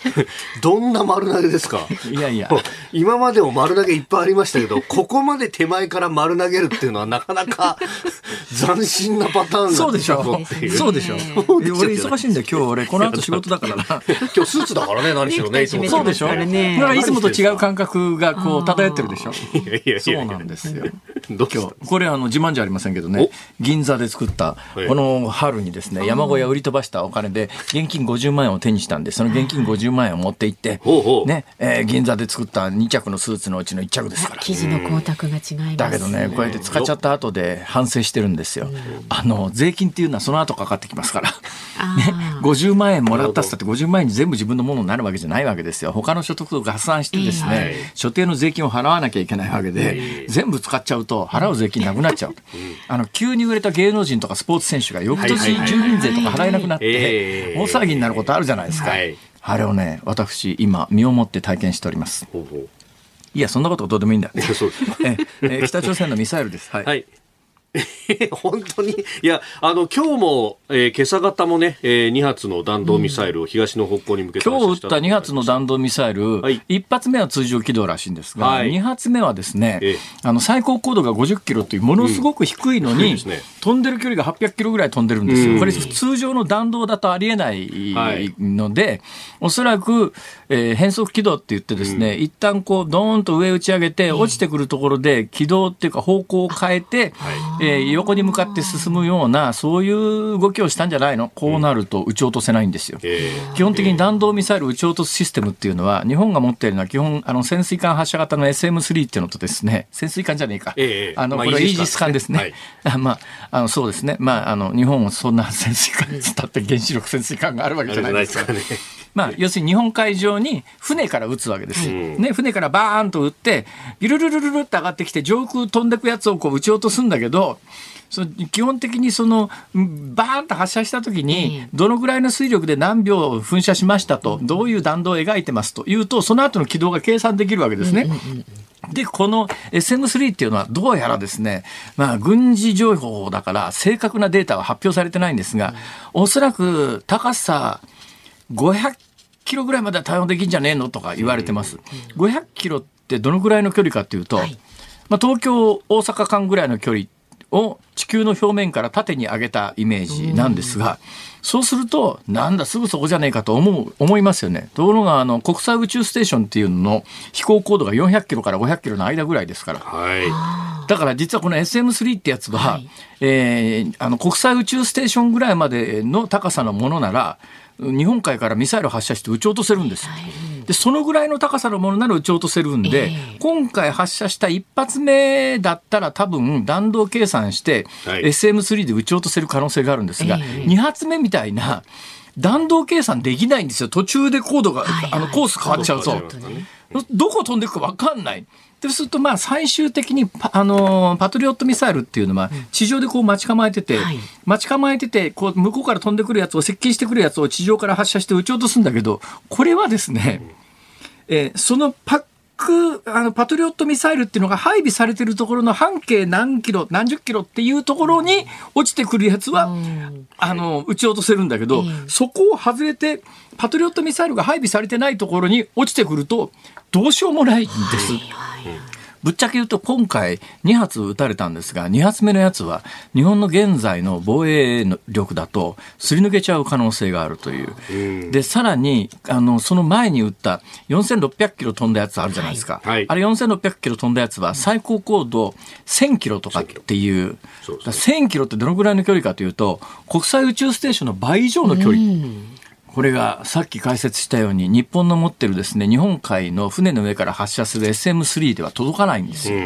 どんな丸投げですか？いやいや。今までも丸投げいっぱいありましたけど、ここまで手前から丸投げるっていうのはなかなか斬新なパターンそうでしょ。そうでしょ。そうでしょ。俺忙しいんだよ、今日俺、この後仕事だから。な。今日スーツだからね、何しろね、いつも。そうでしょ。だだからね。からいつもと違う感覚がこう漂ってるでしょ。いやいやいやそうなんですよ。今日、これあの自慢じゃありませんけどね、銀座で作った、ええこの春にですね、山小屋売り飛ばしたお金で、現金50万円を手にしたんで、その現金50万円を持って行ってほうほ、うね、えー銀座で作った2着のスーツのうちの1着ですから。生地の光沢が違います。だけどね、こうやって使っちゃった後で反省してるんですよ。あの、税金っていうのはその後かかってきますから。あねー、50万円もらったっつったって50万円に全部自分のものになるわけじゃないわけですよ。他の所得と合算してですね、ええ所定の税金を払わなきゃいけないわけで、全部使っちゃうと払う税金なくなっちゃう。あの、急に売れた芸能人とかスポーツ選手が翌年住民税とか払えなくなっええて、大騒ぎになることあるじゃないですか。はいあれをね、私、今、身をもって体験しております。いや、そんなことどうでもいいんだ。ええ北朝鮮のミサイルです。はい。はい。本当に？いやあの今日も、えー今朝方もね、え2発の弾道ミサイルを東の方向に向けて今日撃った発射2発の弾道ミサイル、はい。1発目は通常軌道らしいんですが、はい。2発目はですね、ええ。あの最高高度が50キロというものすごく低いのに、低いですね。飛んでる距離が800キロぐらい飛んでるんですよ。うん。これ通常の弾道だとありえないはい。ので、おそらく、えー変則軌道って言ってですね、一旦こうドーンと上打ち上げて落ちてくるところで軌道っていうか方向を変えて、えー横に向かって進むようなそういう動きをしたんじゃないの？こうなると撃ち落とせないんですよ。え基本的に弾道ミサイル撃ち落とすシステムっていうのは、日本が持っているのは基本、あの潜水艦発射型の SM3 っていうのとですね、潜水艦じゃねえか。ええあの、まあこれはイージス艦ですね。はいあ まあ、あの、そうですね。まあ、あの、日本もそんな潜水艦 つって原子力潜水艦があるわけー、じゃないですすかね。まあ、要するに日本海上に船から撃つわけですね、船からバーンと撃って、ビルルルルルって上がってきて、上空飛んでくやつをこう撃ち落とすんだけど、その基本的にそのんバーンと発射した時にどのぐらいの水力で何秒噴射しましたとどういう弾道を描いてますというとその後の軌道が計算できるわけですね。で、この SM3 っていうのはどうやらですね、まあ軍事情報だから正確なデータは発表されてないんですが、おそらく高さ500キロぐらいまでは対応できんじゃねえのとか言われてます。500キロってどのぐらいの距離かっていうと、まあ東京大阪間ぐらいの距離を地球の表面から縦に上げたイメージなんですが、そうすると、なんだ、すぐそこじゃねえかと思う、思いますよね。ところが、あの、国際宇宙ステーションっていうのの飛行高度が400キロから500キロの間ぐらいですから。はい。だから実はこの SM3 ってやつは、えーあの国際宇宙ステーションぐらいまでの高さのものなら、日本海からミサイルを発射して撃ち落とせるんですよ。でそのぐらいの高さのものなら撃ち落とせるんで、今回発射した一発目だったら多分弾道計算して、はい。SM3 で撃ち落とせる可能性があるんですが、ええ。2発目みたいな弾道計算できないんですよ。途中で高度が、はい。あのコース変わっちゃうと。どこ飛んでいくか分かんない。ですると、まあ、最終的にパ、あのーパトリオットミサイルっていうのは、地上でこう待ち構えてて、はい。待ち構えてて、こう、向こうから飛んでくるやつを、接近してくるやつを地上から発射して撃ち落とすんだけど、これはですね、えーそのパック、あの、パトリオットミサイルっていうのが配備されてるところの半径何キロ、何十キロっていうところに落ちてくるやつは、あの、撃ち落とせるんだけど、そこを外れて、パトリオットミサイルが配備されてないところに落ちてくると、どうしようもないんです。ぶっちゃけ言うと今回2発撃たれたんですが、2発目のやつは日本の現在の防衛力だとすり抜けちゃう可能性があるという。で、さらに、あの、その前に撃った4600キロ飛んだやつあるじゃないですか。はいはいあれ4600キロ飛んだやつは最高高度1000キロとかっていう、そうですねだから1000キロってどのぐらいの距離かというと、国際宇宙ステーションの倍以上の距離。これがさっき解説したように日本の持ってるですね日本海の船の上から発射する SM3 では届かないんですよ。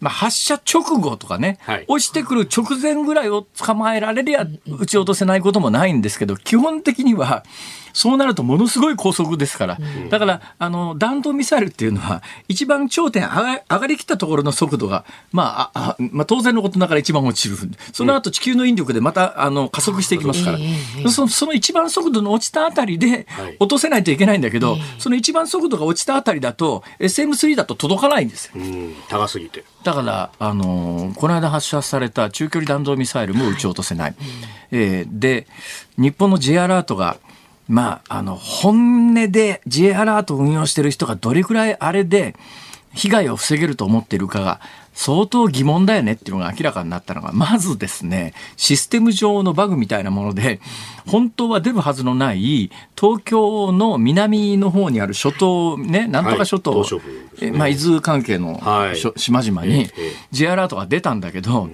まあ、発射直後とかね、はい。落ちてくる直前ぐらいを捕まえられりゃ撃ち落とせないこともないんですけど基本的にはそうなるとものすごい高速ですから、だからあの弾道ミサイルっていうのは一番頂点上が上がりきったところの速度が、まあああまあ、当然のことながら一番落ちる。その後地球の引力でまたあの加速していきますから、そのその一番速度の落ちたあたりではい。落とせないといけないんだけど、その一番速度が落ちたあたりだと SM3 だと届かないんですよ。うん、高すぎて。だから、あのーこの間発射された中距離弾道ミサイルも撃ち落とせない。えーで、日本の J アラートが、まあ、あの、本音で J アラートを運用してる人がどれくらいあれで被害を防げると思っているかが相当疑問だよねっていうのが明らかになったのが、まずですね、システム上のバグみたいなもので、本当は出るはずのない東京の南の方にある諸島、ね、なんとか諸島、はいね。えまあ、伊豆関係のはい。島々にええ J アラートが出たんだけど、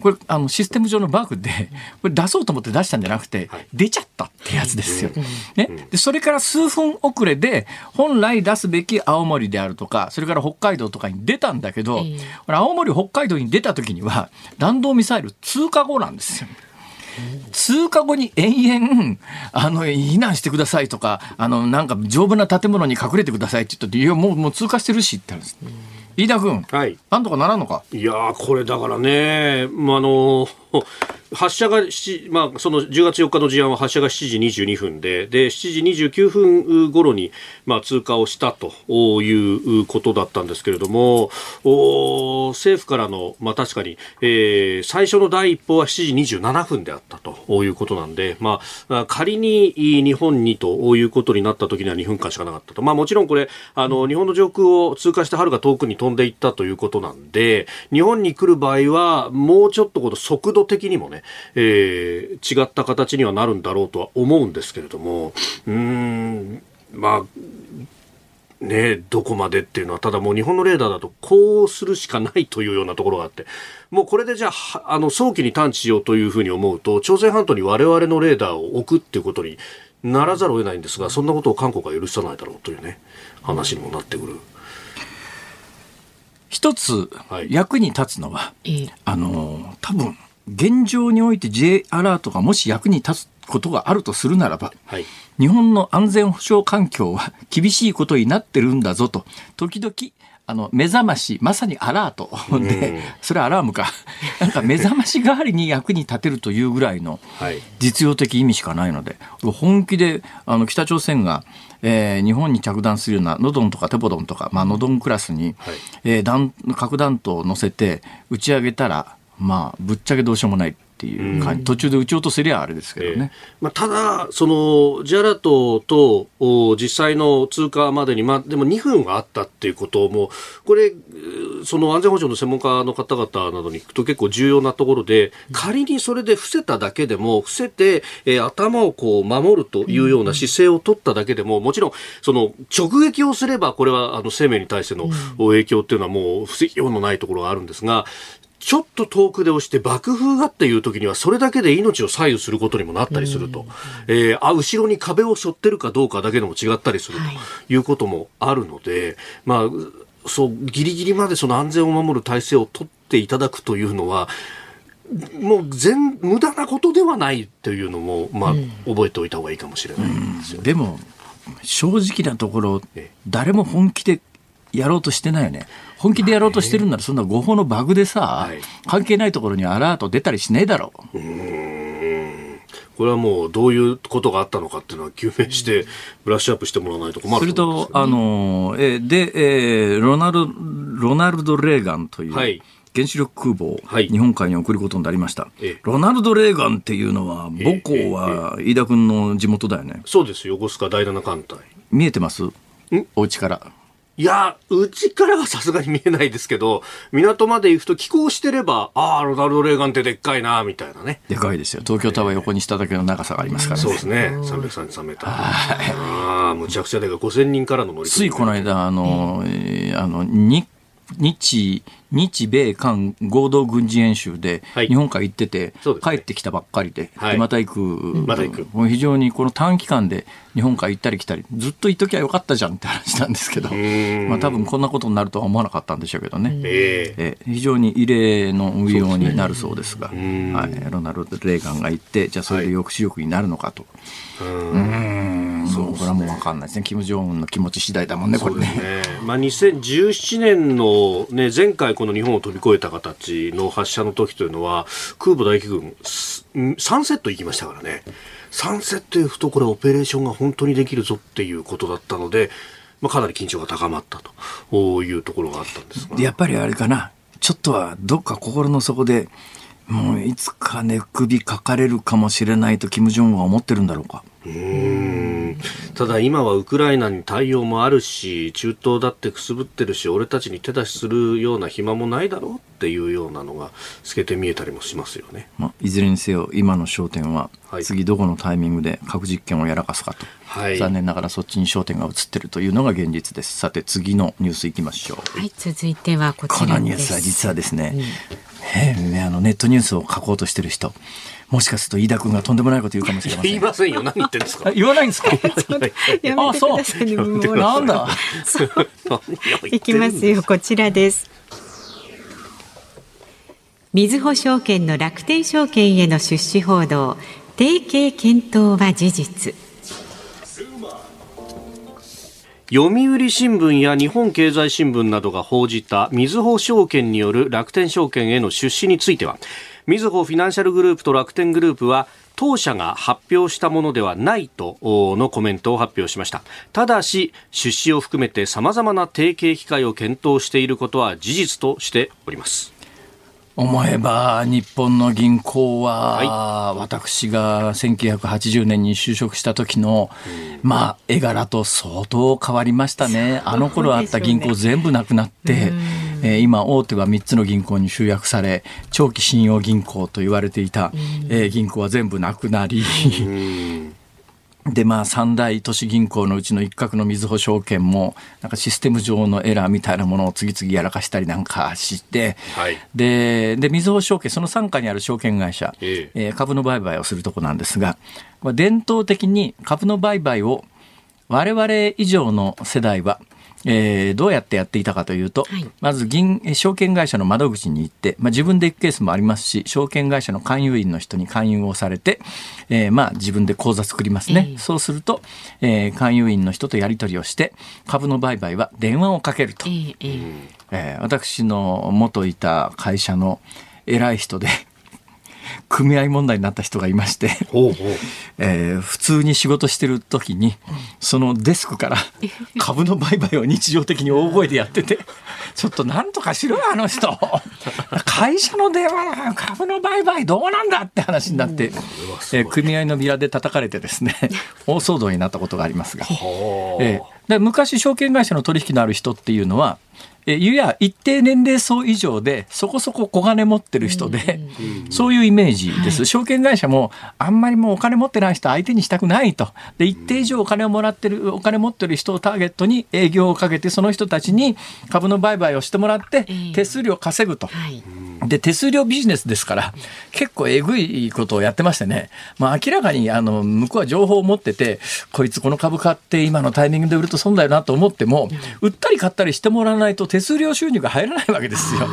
これあのシステム上のバグでこれ出そうと思って出したんじゃなくて、出ちゃったってやつですよ。ね、でそれから数分遅れで本来出すべき青森であるとかそれから北海道とかに出たんだけど、ええ。これ青森北海道に出た時には弾道ミサイル通過後なんですよ。通過後に延々、あの、避難してくださいとか、あの、なんか丈夫な建物に隠れてくださいって言ったって、いや、もう、もう通過してるしって言ったんです。飯田君、はい。なんとかならんのか？いやーこれだからね、まあ、あの発射が7、まあ、その10月4日の事案は発射が7時22分で、で、7時29分頃に、まあ、通過をしたということだったんですけれども、お政府からの、まあ、確かに、えー最初の第一報は7時27分であったということなんで、まあ、仮に日本にということになった時には2分間しかなかったと。まあ、もちろんこれ、あの、日本の上空を通過してはるか遠くに飛んでいったということなんで、日本に来る場合は、もうちょっとこの速度的にもね、えー違った形にはなるんだろうとは思うんですけれども、うーん、まあ、ね、どこまでっていうのは、ただもう日本のレーダーだとこうするしかないというようなところがあって、もうこれでじゃあは、あの、早期に探知しようというふうに思うと、朝鮮半島に我々のレーダーを置くっていうことにならざるを得ないんですが、そんなことを韓国は許さないだろうというね、話にもなってくる。一つはい役に立つのは、ええあの、多分、現状において J アラートがもし役に立つことがあるとするならば、はい。日本の安全保障環境は 厳しいことになってるんだぞと、時々、あの、目覚まし、まさにアラートで、それはアラームか。なんか目覚まし代わりに役に立てるというぐらいのはい。実用的意味しかないので、本気で、あの、北朝鮮が、えー日本に着弾するようなノドンとかテポドンとか、まあ、ノドンクラスに、はいえー弾核弾頭を乗せて打ち上げたら、まあ、ぶっちゃけどうしようもないっていう感じ、途中で撃ち落とせりゃあれですけどね。まあ、ただ、その J アラートとお実際の通過までに、まあ、でも2分はあったっていうことも、これ、うーその安全保障の専門家の方々などに聞くと結構重要なところで、仮にそれで伏せただけでも、伏せて、えー頭をこう守るというような姿勢を取っただけでも、もちろん、その直撃をすれば、これはあの生命に対しての影響っていうのはもう防ぎようのないところがあるんですが、ちょっと遠くで押して爆風がっていう時にはそれだけで命を左右することにもなったりすると、えーあ後ろに壁を背負ってるかどうかだけでも違ったりするはいということもあるので、まあそうギリギリまでその安全を守る体制を取っていただくというのはもう全無駄なことではないというのも、まあ覚えておいた方がいいかもしれないですよね。でも、正直なところええ、誰も本気でやろうとしてないよね。本気でやろうとしてるんなら、そんな誤報のバグでさ、はい。関係ないところにアラート出たりしねえだろ。う。これはもうどういうことがあったのかっていうのは究明してブラッシュアップしてもらわないと困するると思うんです、よとあの、えーで、えーロナルド、ロナルド・レーガンという、はい。原子力空母をはい。日本海に送ることになりました。ええ。ロナルド・レーガンっていうのは、母校は飯田君の地元だよね。そうですよ。横須賀第7艦隊。見えてます？お家から。いや、うちからはさすがに見えないですけど、港まで行くと寄港してれば、ああ、ロナルド・レーガンってでっかいな、みたいなね。でかいですよ。東京タワー横にしただけの長さがありますからね。そうですね。333メーター。ああ、むちゃくちゃでかい。5000人からの乗りついこの間、あの、えーあの、日、日、日米韓合同軍事演習ではい。日本海行ってて、帰ってきたばっかりで、また行く、また行く。もう非常にこの短期間で日本海行ったり来たり、ずっと行っときゃよかったじゃんって話なんですけど、ん。まあ多分こんなことになるとは思わなかったんでしょうけどね。ええ。えー非常に異例の運用になるそうですが、ん。はい、ロナルド・レーガンが行って、じゃあそれで抑止力になるのかと。うん、そうこれはもう分かんないですね。キム・ジョンウンの気持ち次第だもんね、これね。ねまあ、2017年の、ね、前回この日本を飛び越えた形の発射の時というのは空母大気軍す3セット行きましたからね3セット行くとこれオペレーションが本当にできるぞっていうことだったので、まあ、かなり緊張が高まったというところがあったんですがでやっぱりあれかな、ちょっとはどっか心の底で、もういつかね、首かかれるかもしれないと、キム・ジョンウンは思ってるんだろうか。うーんただ今はウクライナに対応もあるし中東だってくすぶってるし俺たちに手出しするような暇もないだろうっていうようなのが透けて見えたりもしますよね。まあ、いずれにせよ、今の焦点はは、い次どこのタイミングで核実験をやらかすかと。はい残念ながらそっちに焦点が移ってるというのが現実です。さて、次のニュースいきましょう。はい、続いてはここちらです。のニュースは実はですね、えーね。あのネットニュースを書こうとしてる人、もしかすると飯田君がとんでもないこと言うかもしれません。言いませんよ。何言ってんですか？あ 言わないんですか？やめてください。ね。もう。なんだ。いきますよ、こちらです。みずほ証券の楽天証券への出資報道、提携検討は事実。読売新聞や日本経済新聞などが報じたみずほ証券による楽天証券への出資についてはみずほフィナンシャルグループと楽天グループは当社が発表したものではないとのコメントを発表しました。ただし出資を含めて様々な提携機会を検討していることは事実としております。思えば日本の銀行は、私が1980年に就職した時の、まあ絵柄と相当変わりましたね。あの頃あった銀行全部なくなって、えー今大手は3つの銀行に集約され長期信用銀行と言われていた、えー銀行は全部なくなり、でまあ三大都市銀行のうちの一角のみずほ証券もなんかシステム上のエラーみたいなものを次々やらかしたりなんかして、はい。ででみずほ証券その傘下にある証券会社、ええ。ー株の売買をするとこなんですが伝統的に株の売買を我々以上の世代はえーどうやってやっていたかというと、はい。まず銀えー証券会社の窓口に行って、まあ、自分で行くケースもありますし証券会社の勧誘員の人に勧誘をされて、えーまあ自分で口座作りますね、ええ。そうすると、えー勧誘員の人とやり取りをして株の売買は電話をかけると。え、えええ。えー私の元いた会社の偉い人で組合問題になった人がいまして、えー普通に仕事してる時にそのデスクから株の売買を日常的に大声でやってて ちょっとなんとかしろよあの人。会社の電話だ株の売買どうなんだって話になって、えー組合のビラで叩かれてですね 大騒動になったことがありますが。ええで昔証券会社の取引のある人っていうのは、えいや一定年齢層以上でそこそこ小金持ってる人で、そういうイメージです、証券会社もあんまりもうお金持ってない人相手にしたくないと。で一定以上お金をもらってるお金持ってる人をターゲットに営業をかけてその人たちに株の売買をしてもらってええ。手数料稼ぐと。はい。で手数料ビジネスですから結構えぐいことをやってましてね、まあ、明らかにあの向こうは情報を持っててこいつこの株買って今のタイミングで売ると損だよなと思っても売ったり買ったりしてもらわないと手数料収入が入らないわけですよ。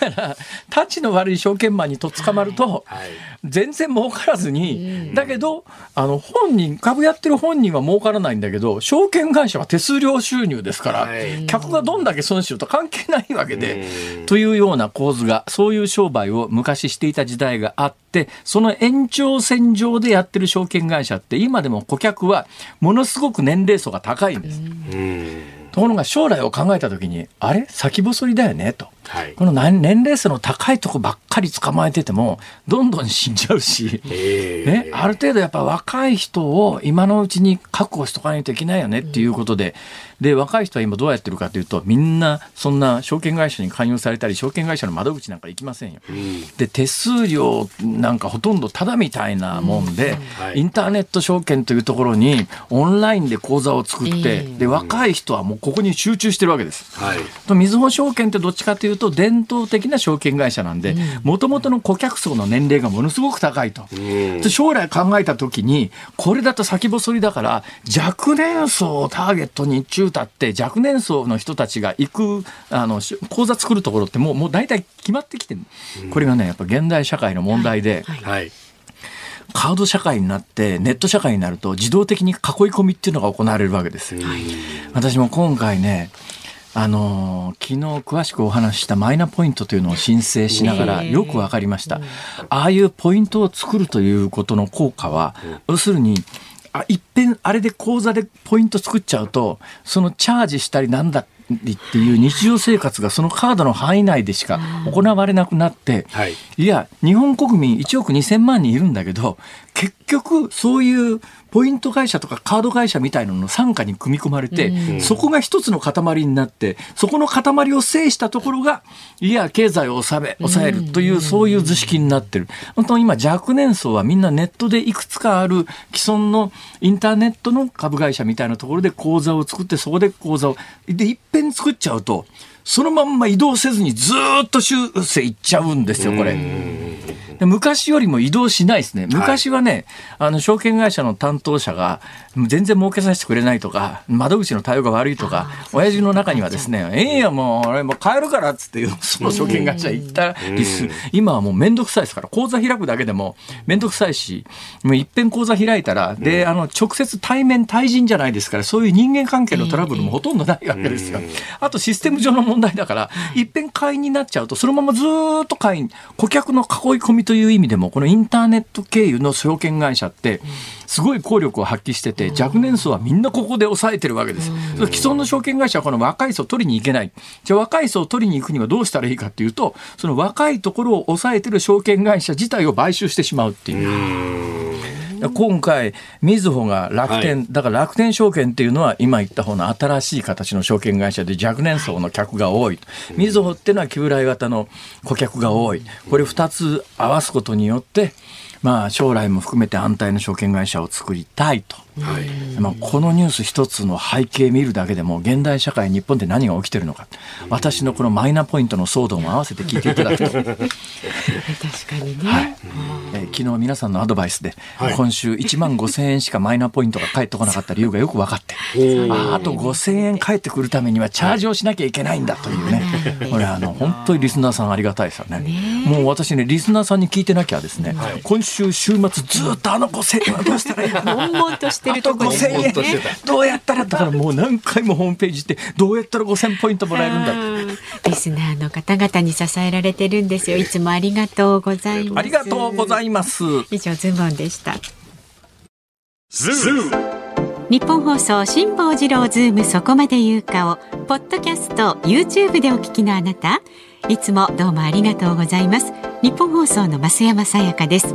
だからタチの悪い証券マンにとっ捕まると、はい。全然儲からずに、だけどあの本人株やってる本人は儲からないんだけど証券会社は手数料収入ですから、はい。客がどんだけ損しようと関係ないわけで、というような構図がそういう商売を昔していた時代があってその延長線上でやってる証券会社って今でも顧客はものすごく年齢層が高いんです。ところが将来を考えた時にあれ？先細りだよね？と。はい、この年齢層の高いとこばっかり捕まえててもどんどん死んじゃうし、ね、ある程度やっぱ若い人を今のうちに確保しとかないといけないよねっていうことで、で若い人は今どうやってるかというとみんなそんな証券会社に勧誘されたり証券会社の窓口なんか行きませんよ。で手数料なんかほとんどただみたいなもんで、インターネット証券というところにオンラインで口座を作って、で若い人はもうここに集中してるわけです。はい、とみずほ証券ってどっちかというと伝統的な証券会社なんでもともとの顧客層の年齢がものすごく高いと。将来考えた時にこれだと先細りだから若年層をターゲットに中歌って若年層の人たちが行くあの講座作るところってもうもう大体決まってきてる、これがねやっぱ現代社会の問題で。はい。はい。カード社会になってネット社会になると自動的に囲い込みっていうのが行われるわけです私も今回ねあの昨日詳しくお話ししたマイナポイントというのを申請しながらよく分かりました。ああいうポイントを作るということの効果は、要するにあいっぺんあれで口座でポイント作っちゃうとそのチャージしたりなんだりっていう日常生活がそのカードの範囲内でしか行われなくなって、はい、いや日本国民1億2000万人いるんだけど結局そういうポイント会社とかカード会社みたいなのの傘下に組み込まれて、うん、そこが一つの塊になってそこの塊を制したところがいや経済を抑え抑えるという、うん、そういう図式になってる。本当に今若年層はみんなネットでいくつかある既存のインターネットの株会社みたいなところで口座を作ってそこで口座をでいっぺん作っちゃうとそのまんま移動せずにずっと修正いっちゃうんですよこれ。昔よりも移動しないですね。昔はね、はい、あの、証券会社の担当者が、全然儲けさせてくれないとか、窓口の対応が悪いとか、親父の中にはですね、ええや、もう、俺もう帰るからっつって、その証券会社行ったりする。今はもうめんどくさいですから、口座開くだけでもめんどくさいし、もういっぺん口座開いたら、で、あの、直接対面対人じゃないですから、そういう人間関係のトラブルもほとんどないわけですよ。あとシステム上の問題だから、いっぺん会員になっちゃうと、そのままずっと会員、顧客の囲い込みという意味でも、このインターネット経由の証券会社って、すごい効力を発揮してて、若年層はみんなここで抑えてるわけです。既存の証券会社はこの若い層を取りに行けない。じゃあ若い層を取りに行くにはどうしたらいいかっていうと、その若いところを抑えてる証券会社自体を買収してしまうっていう。今回、みずほが楽天、はい、だから楽天証券っていうのは今言った方の新しい形の証券会社で若年層の客が多い。みずほっていうのは旧来型の顧客が多い。これ2つ合わすことによって、まあ、将来も含めて安泰の証券会社を作りたいとはい、まあ、このニュース一つの背景見るだけでも現代社会日本で何が起きてるのか。私のこのマイナポイントの騒動も合わせて聞いていただくと。確かにね、はい。えー、昨日皆さんのアドバイスで、はい、今週1万5千円しかマイナポイントが返ってこなかった理由がよく分かって。ああと5千円返ってくるためにはチャージをしなきゃいけないんだというね。これあの本当にリスナーさんありがたいですよね。もう私ねリスナーさんに聞いてなきゃですね、今週週末ずっとあの5千円はどうしたらいい。の悶々としてるところ5000円。どうやったらだからもう何回もホームページってどうやったら5000ポイントもらえるんだ。リスナーの方々に支えられてるんですよ。いつもありがとうございます。ありがとうございます。以上ズームオンでした。日本放送辛坊治郎ズームそこまで言うかをポッドキャスト YouTube でお聞きのあなた。いつもどうもありがとうございます。日本放送の増山さやかです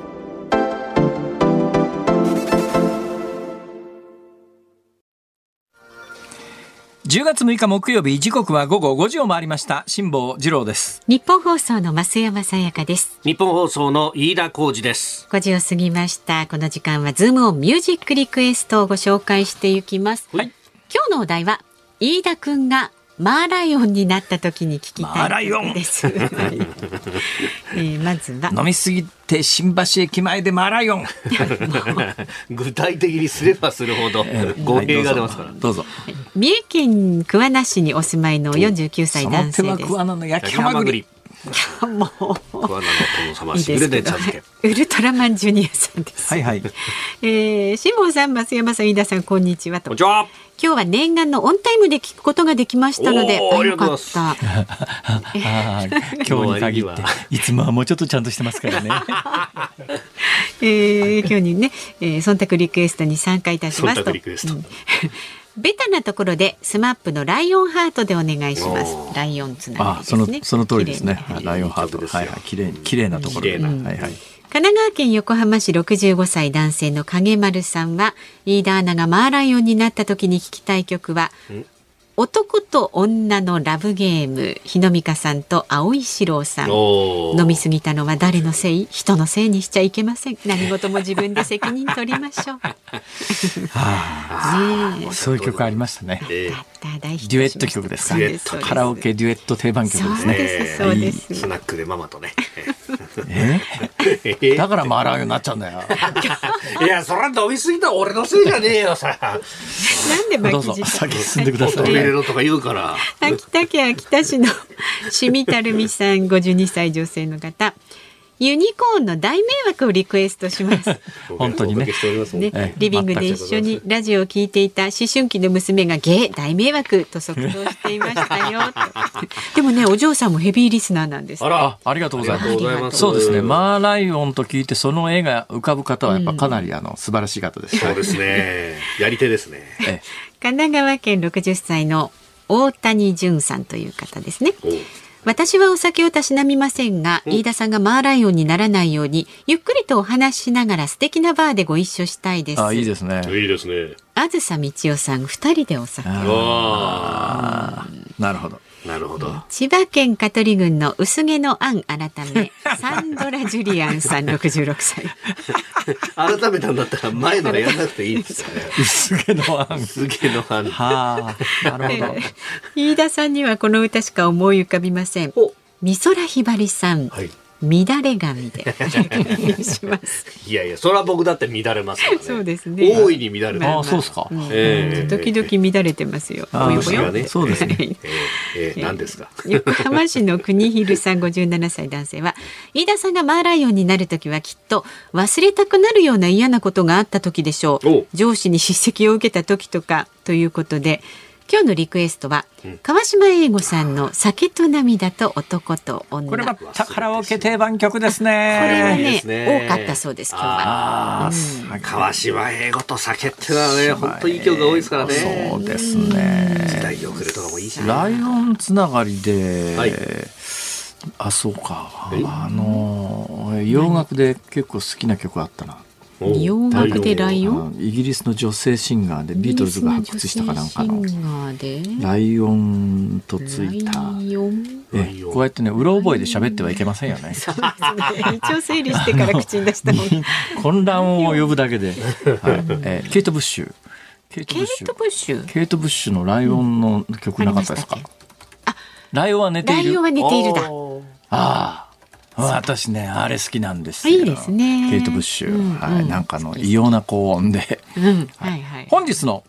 10月6日木曜日時刻は午後5時を回りました。辛坊治郎です。日本放送の増山さやかです。日本放送の飯田浩司です。5時を過ぎました。この時間はズームオンミュージックリクエストをご紹介していきます、はい、今日のお題は飯田くんがマーライオンになった時に聞きたいです。はい、えー、まずは飲みすぎて新橋駅前でマーライオン。具体的にすればするほど語弊が出ますから。どうぞ。三重県桑名市にお住まいの49歳男性です。桑名の焼きハマグリ。もう。桑名の殿様しぐれで茶漬け。ウルトラマンジュニアさんです。はいはい。えー、辛坊さん、増山さん、飯田さん、こんにちはと。こんにちは。今日は念願のオンタイムで聞くことができましたので、あよかった。今日に限って、いつもはもうちょっとちゃんとしてますからね。えー、今日にね、えー、忖度リクエストに参加いたしますと。ベタなところでスマップのライオンハートでお願いします。ライオンつながりですね。そのその通りですね。ライオンハートはいはい綺麗綺麗なところ。はいはい。神奈川県横浜市65歳男性の影丸さんは飯田アナがマーライオンになった時に聞きたい曲は男と女のラブゲーム。日野美香さんと青井四郎さん。飲みすぎたのは誰のせい？人のせいにしちゃいけません。何事も自分で責任取りましょう、は あ、ねそういう曲ありましたね、えー、デュエット曲ですかカラオケデュエット定番曲ですね。そうです、スナックでママとね え？だからマーラーになっちゃうんだよ。いやそれ飲みすぎた俺のせいじゃねえよさ。なんで巻き舌先進んでください入れろとか言うから。秋田県秋田市のしみたるみさん、52歳女性の方。ユニコーンの大迷惑をリクエストします。本当にねね、リビングで一緒にラジオを聞いていた思春期の娘がゲー大迷惑と即答していましたよ。でもね、お嬢さんもヘビーリスナーなんです。あら、ありがとうございます。そうですね、マーライオンと聞いてその絵が浮かぶ方はやっぱかなりあの素晴らしい方です。そうですね。やり手ですね。神奈川県60歳の大谷淳さんという方ですね。私はお酒をたしなみませんが、飯田さんがマーライオンにならないように、ゆっくりとお話ししながら素敵なバーでご一緒したいです。あ、いいですね。いいですね。あずさみちおさん二人でお酒。なるほど。なるほど。千葉県香取郡の薄毛のアン改め、サンドラ・ジュリアンさん66歳。改めたんだったら前のやらなくていいですよね。薄毛のアン。薄毛のアン。はあ、なるほど。飯田さんにはこの歌しか思い浮かびません。美空ひばりさん。はい乱れ髪でします。いやいや、それは僕だって乱れますからね。そうですね。大いに乱れます。あ、あ、そうですか。ええー、時々乱れてますよ。ぼよぼよ。ね、そうですね。えー、何ですか？横浜市の国広さん57歳男性は、飯田さんがマーライオンになる時はきっと忘れたくなるような嫌なことがあった時でしょう。上司に叱責を受けた時とかということで。今日のリクエストは、うん、川島英吾さんの酒と涙と男と女。これはカラオケ定番曲ですね。これはね、ね多かったそうです。今日は。うん、川島英語と酒ってのはね、本当いい曲が多いですからね。そうですね。時代遅れとかもいいし、ね、ライオンつながりで、はい、あ、そうか。あの洋楽で結構好きな曲あったな。洋楽でライオン？イギリスの女性シンガーでビートルズが発掘したかなんかの。ライオンとついた。えこうやってねうろ覚えで喋ってはいけませんよね。そうですね。一応整理してから口に出した混乱 を呼ぶだけで、はい。えー、ケイト・ブッシュ。ケイト・ブッシュ。ケイト・ブッシュ？のライオンの曲なかったですか、うん、ライオンは寝ている。ライオンは寝ているだ。ああ私ねあれ好きなんですいいですね。ケイト・ブッシュ、うんうん、はい、なんかの異様な高音で、うんはいはい、本日の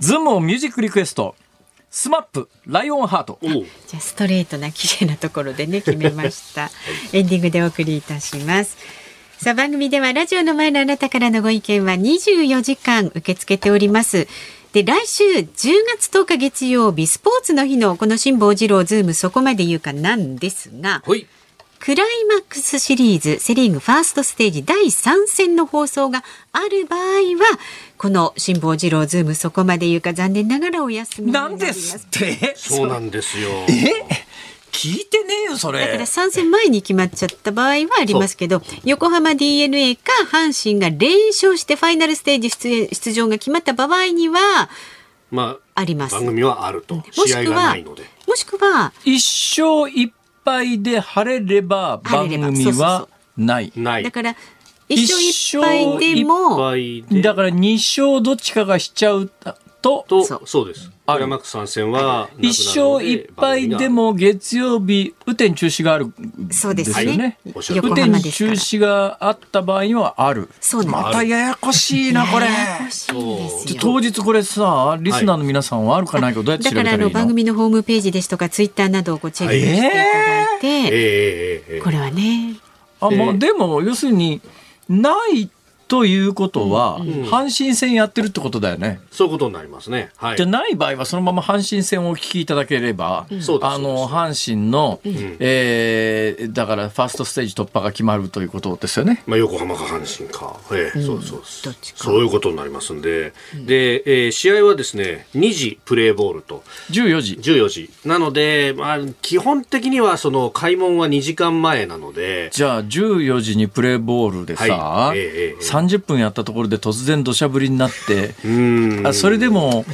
ズームミュージックリクエスト。スマップライオンハート。じゃあストレートな綺麗なところでね決めました。エンディングでお送りいたします。さあ番組ではラジオの前のあなたからのご意見は24時間受け付けております。で来週10月10日月曜日スポーツの日のこの辛坊治郎ズームそこまで言うかなんですが、はいクライマックスシリーズセリーグファーストステージ第3戦の放送がある場合はこの辛坊治郎ズームそこまで言うか残念ながらお休みになります。なんですってそうなんですよ。え？聞いてねえよそれだから参戦前に決まっちゃった場合はありますけど横浜 d n a か阪神が連勝してファイナルステージ出出場が決まった場合にはまああります番組はあると。も試合しくはがないので。もしくは一勝一敗で晴れれば番組はない。ない。だから一勝一敗でもだから2勝どっちかがしちゃうと、と、そう。そうです。クライマックス参戦は、一勝一敗でも月曜日、雨天中止があるそうですね。よね。おっしゃる横雨天中止があった場合にはある。そうまたややこしいな、これ。ややこしいんですよ。当日これさ、リスナーの皆さんはあるかないかどうやってだからあ調べたらいいの？の番組のホームページですとかツイッターなどをこうチェックしていただいて、ええええええこれはね。あ、まあ、でも、要するに、ないということは、阪神戦やってるってことだよね。そういうことになりますね。はい。じゃ。ない場合はそのまま阪神戦をお聞きいただければ、そうですあの阪神の、えーだからファーストステージ突破が決まるということですよね。まあ、横浜か阪神か、ええそうそうですどっちか。そういうことになりますんで、で、えー試合はですね2時プレーボールと。14時。14時。なので、まあ、基本的にはその開門は2時間前なので。じゃあ14時にプレーボールでさ、はい。ええええ30分やったところで突然土砂降りになって、あそれでも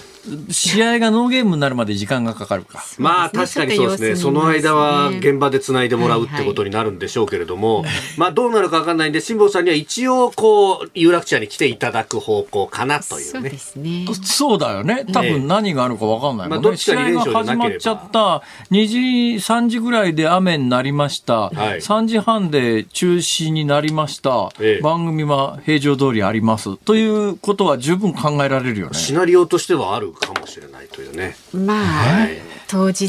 試合がノーゲームになるまで時間がかかるか。まあ確かにそうですね。その間は現場でつないでもらうってことになるんでしょうけれども、まあどうなるかわかんないんで、辛坊さんには一応こう、有楽町に来ていただく方向かなといそううね。ですねそうだよね。多分何があるか分かんないもんね。まあどっちかに連試合が始まっちゃった。2時、3時ぐらいで雨になりました。はい3時半で中止になりました。ええ番組は平常通りあります。ということは十分考えられるよね。シナリオとしてはあるかもしれないというね。まあ、はい。当日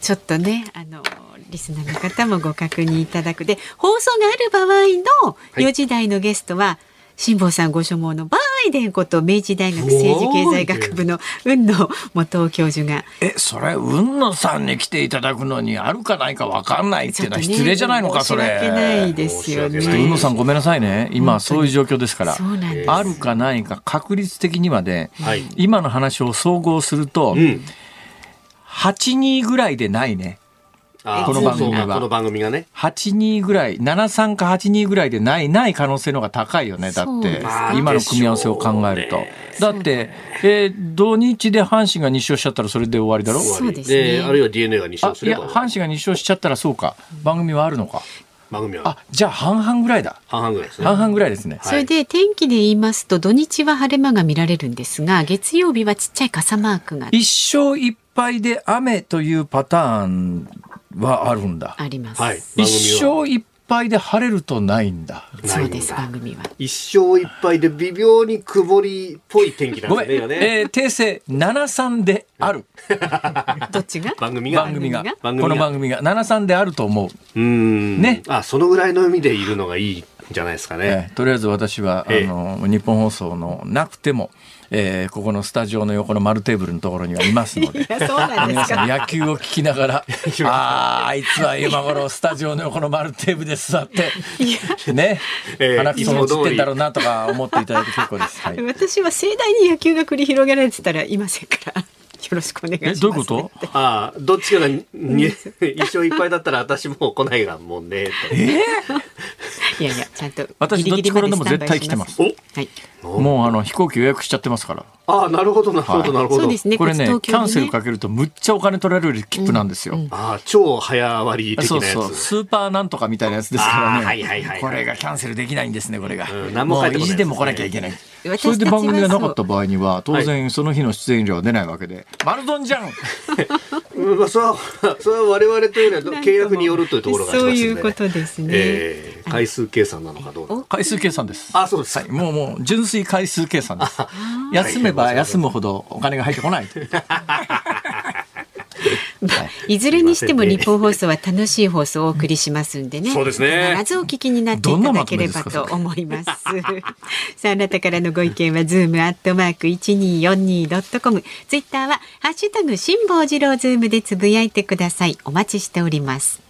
ちょっとねあのリスナーの方もご確認いただく。で放送がある場合のい。4時台のゲストは、辛坊さんご所望のバイデンこと明治大学政治経済学部の雲野元夫教授がえ、それ、雲野さんに来ていただくのにあるかないか分かんないっていうのは失礼じゃないのか、それ。申し訳ないですよね雲野さんごめんなさいね。今そういう状況ですから。そうなんですあるかないか確率的にはね、はい今の話を総合すると、うん。8、2ぐらいでないね。この番組はそうそうこの番組がね。8、2ぐらい、7、3か8、2ぐらいでない、ない可能性の方が高いよね。だって今の組み合わせを考えると。だって、えー土日で阪神が2勝しちゃったらそれで終わりだろ？そうですねあるいは DNA が2あいや、勝すれば。阪神が2勝しちゃったらそうか。番組はあるのか？番組はあ、じゃあ半々ぐらいだ。半々ぐらいですね。半々ぐらいですね。はいそれで天気で言いますと土日は晴れ間が見られるんですが月曜日はちっちゃい傘マークが一勝一敗で雨というパターンはあるんだ。あります。はい。一番組は勝一敗で晴れるとないんだ。そうです番組は。一勝一敗で微妙に曇りっぽい天気なんごめん、ですね。えー訂正73である どっちが？番組が。番組がこの番組が73であると思う、うーん。ねあ、そのぐらいの海でいるのがいいんじゃないですかね。えーとりあえず私は、ええあの日本放送のなくても、えーここのスタジオの横の丸テーブルのところにはいますのでいやそうなんです皆さんか。野球を聞きながら あああいつは今頃スタジオの横の丸テーブルで座ってねええ鼻くそもつってんだろうなとか思っていただいて結構です。はい私は盛大に野球が繰り広げられてたらいませんから。よろしくお願いします。えどういうこと？ああ、どっちかがにに 一勝一敗だったら私もう来ないがもんね。といやいやちゃんと私どっちからでも絶対来てますおはい。もうあの飛行機予約しちゃってますから。ああ、なるほど、なるほど、なるほど。そうですね。これねキャンセルかけるとむっちゃお金取られる切符なんですよ。ああ、超早割的なやつ。そうそうスーパーなんとかみたいなやつですからね、はいはいはいこれがキャンセルできないんですねこれが、うん何も意地でも来なきゃいけない私それで番組がなかった場合には当然その日の出演料は出ないわけで。丸損じゃん。うんまあ、それは、それは我々というよりは契約によるというところがありますんで、ね。そういうことですね。えー回数計算なのかどうか。回数計算です。あ、そうです。はい、もうもう純粋回数計算です。休めば休むほどお金が入ってこない いずれにしても日本放送は楽しい放送をお送りしますんでね。そうですね必ずお聞きになっていただければと思います。さあ、あなたからのご意見は、ズームアットマーク 1242.com。ツイッターは、ハッシュタグ、辛坊治郎ズームでつぶやいてください。お待ちしております。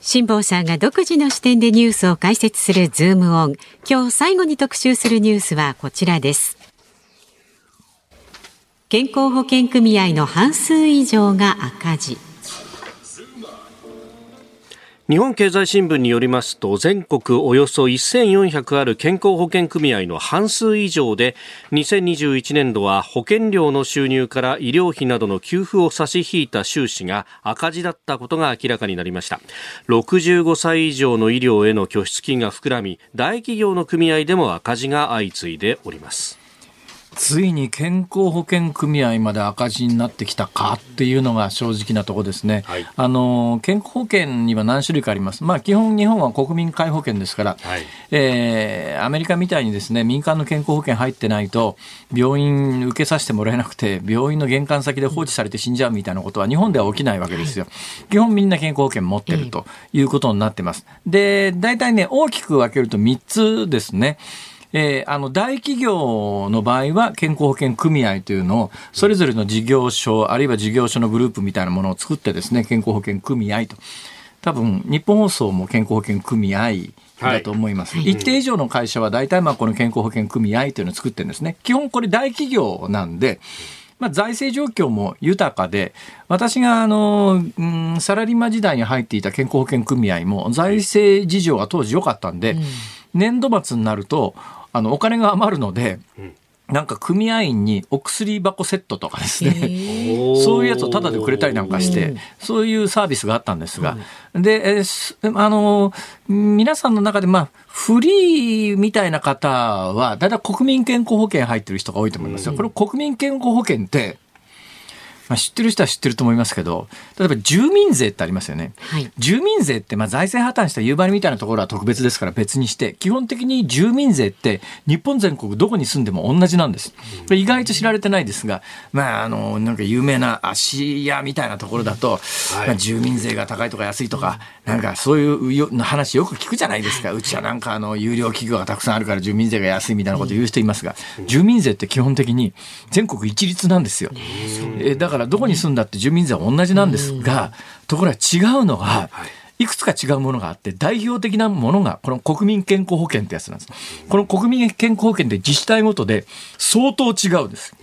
辛坊さんが独自の視点でニュースを解説するズームオン。今日最後に特集するニュースはこちらです。健康保険組合の半数以上が赤字。日本経済新聞によりますと全国およそ1400ある健康保険組合の半数以上で2021年度は保険料の収入から医療費などの給付を差し引いた収支が赤字だったことが明らかになりました65歳以上の医療への拠出金が膨らみ大企業の組合でも赤字が相次いでおりますついに健康保険組合まで赤字になってきたかっていうのが正直なところですね、はい、あの健康保険には何種類かあります、まあ、基本、日本は国民皆保険ですから、はい、えー、アメリカみたいにですね民間の健康保険入ってないと病院受けさせてもらえなくて病院の玄関先で放置されて死んじゃうみたいなことは日本では起きないわけですよ、基本みんな健康保険持ってるということになってます。で大体ね大きく分けると3つですね。えー、あの大企業の場合は健康保険組合というのをそれぞれの事業所あるいは事業所のグループみたいなものを作ってですね健康保険組合と。多分日本放送も健康保険組合だと思います、はい、一定以上の会社は大体まあこの健康保険組合というのを作ってるんですね。基本これ大企業なんでまあ、財政状況も豊かで、私があの、うん、サラリーマン時代に入っていた健康保険組合も財政事情が当時良かったんで、うん、年度末になると、あのお金が余るので、なんか組合員にお薬箱セットとかですね、そういうやつをタダでくれたりなんかして、そういうサービスがあったんですが、で、あの、皆さんの中で、まあ、フリーみたいな方は、だいたい国民健康保険入ってる人が多いと思いますよ。これ国民健康保険って、まあ、知ってる人は知ってると思いますけど例えば住民税ってありますよね、はい、住民税ってまあ財政破綻した夕張みたいなところは特別ですから別にして基本的に住民税って日本全国どこに住んでも同じなんです、意外と知られてないですが、まあ、あのなんか有名な芦屋みたいなところだと、はい、まあ、住民税が高いとか安いとか、なんかそういう話よく聞くじゃないですか。うちはなんかあの有料企業がたくさんあるから住民税が安いみたいなこと言う人いますが、住民税って基本的に全国一律なんですよ。えだからどこに住んだって住民税は同じなんですが、ところが違うのは、いくつか違うものがあって、代表的なものが、この国民健康保険ってやつなんです。この国民健康保険って自治体ごとで相当違うんです。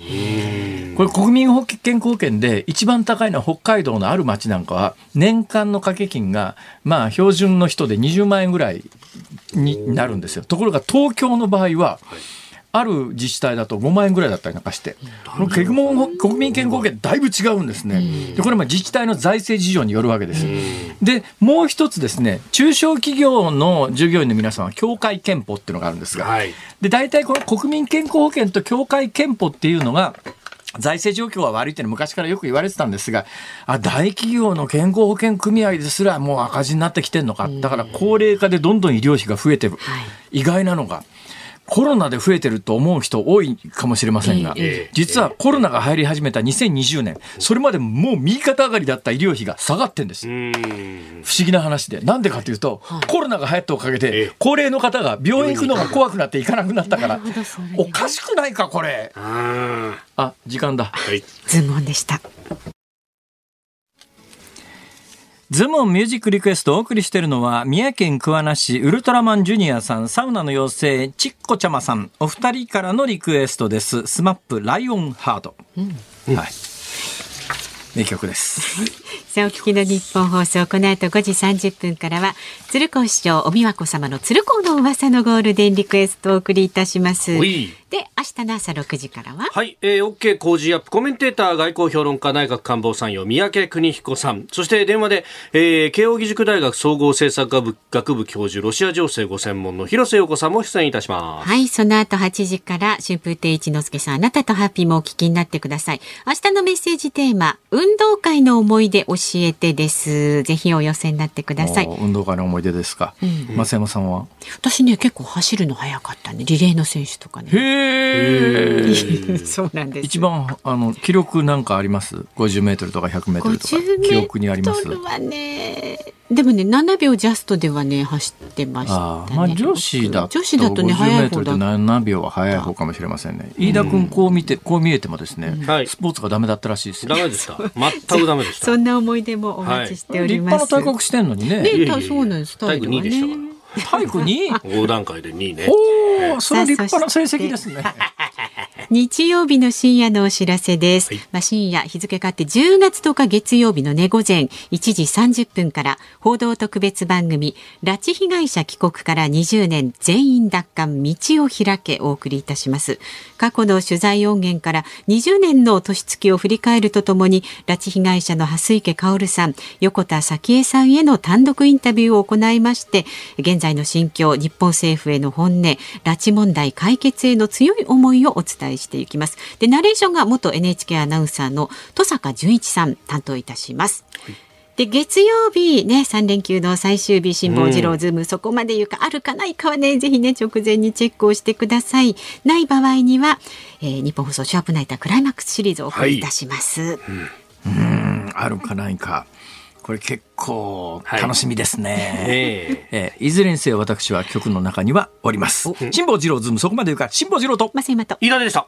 これ国民健康保険で一番高いのは北海道のある町なんかは、年間の掛け金が、まあ標準の人で20万円ぐらいになるんですよ。ところが東京の場合は、はいある自治体だと5万円ぐらいだったりなんかして、この国民健康保険だいぶ違うんですね。でこれも自治体の財政事情によるわけです。で、もう一つですね、中小企業の従業員の皆さんは協会憲法っていうのがあるんですが、はい、で、大体この国民健康保険と協会憲法っていうのが、財政状況は悪いっていうのは昔からよく言われてたんですが、あ、大企業の健康保険組合ですらもう赤字になってきてるのか。だから高齢化でどんどん医療費が増えてる。意外なのが。コロナで増えてると思う人多いかもしれませんが、実はコロナが入り始めた2020年、それまでもう右肩上がりだった医療費が下がってんです。不思議な話で。なんでかというと、コロナが流行ったおかげで、高齢の方が病院行くのが怖くなって行かなくなったから、おかしくないか、これ。あ、時間だ。はい。ズームでした。ズームオンミュージックリクエストをお送りしているのは、三重県桑名市ウルトラマンジュニアさん、サウナの妖精、ちっこちゃまさん、お二人からのリクエストです。スマップ、ライオンハート。うん、はい。名曲です。さあ、お聞きの日本放送、この後5時30分からは、鶴子師匠、お美和子様の鶴子の噂のゴールデンリクエストをお送りいたします。で、明日の朝6時からは。はい、えー、OK 工事アップ。コメンテーター外交評論家内閣官房参与。三宅邦彦さん。そして電話で、えー、慶應義塾大学総合政策学部学部教授ロシア情勢ご専門の広瀬陽子さんも出演いたします。はいその後8時から春風亭一之輔さんあなたとハッピーもお聞きになってください。明日のメッセージテーマ運動会の思い出教えてです。ぜひお寄せになってください。運動会の思い出ですか、うん、増山さんは？私ね結構走るの早かったね。リレーの選手とかねへえ そうなんです。一番あの記録なんかあります？50メートルとか100メートルとか記録にあります？はね。でもね7秒ジャストではね走ってました、ね、まあ女子だと女子だとね速い方だ7秒は速い方かもしれませんね。飯田君こう見てこう見えてもですね、はい、スポーツがダメだったらしいですダメでした。全くダメでした。そんな思い出もお待ちしております。立派な体格してんのにね。ね、そうなんです。体育2でしたから。体育2横段階で2位ね。おお、それ立派な成績ですね。日曜日の深夜のお知らせです。はい、まあ深夜日付変わって10月10日月曜日の寝午前1時30分から報道特別番組拉致被害者帰国から20年全員奪還道を開けお送りいたします。過去の取材音源から20年の年月を振り返るとともに拉致被害者の蓮池薫さん、横田早紀江さんへの単独インタビューを行いまして現在の心境、日本政府への本音、拉致問題解決への強い思いをお伝えしていきます。で、ナレーションが元 NHK アナウンサーの登坂淳一さん担当いたします。はい。で月曜日ね3連休の最終日辛坊治郎ズーム、うん、そこまで言うかあるかないかはねぜひね直前にチェックをしてください。ない場合には、えー、日本放送シャープナイタークライマックスシリーズをお送りいたします、はい、うん、あるかないかこれ結構楽しみですね。はい、ええー、いずれにせよ私は曲の中にはおります。辛坊治郎ズームそこまで言うか辛坊治郎と。増山と。飯田でした。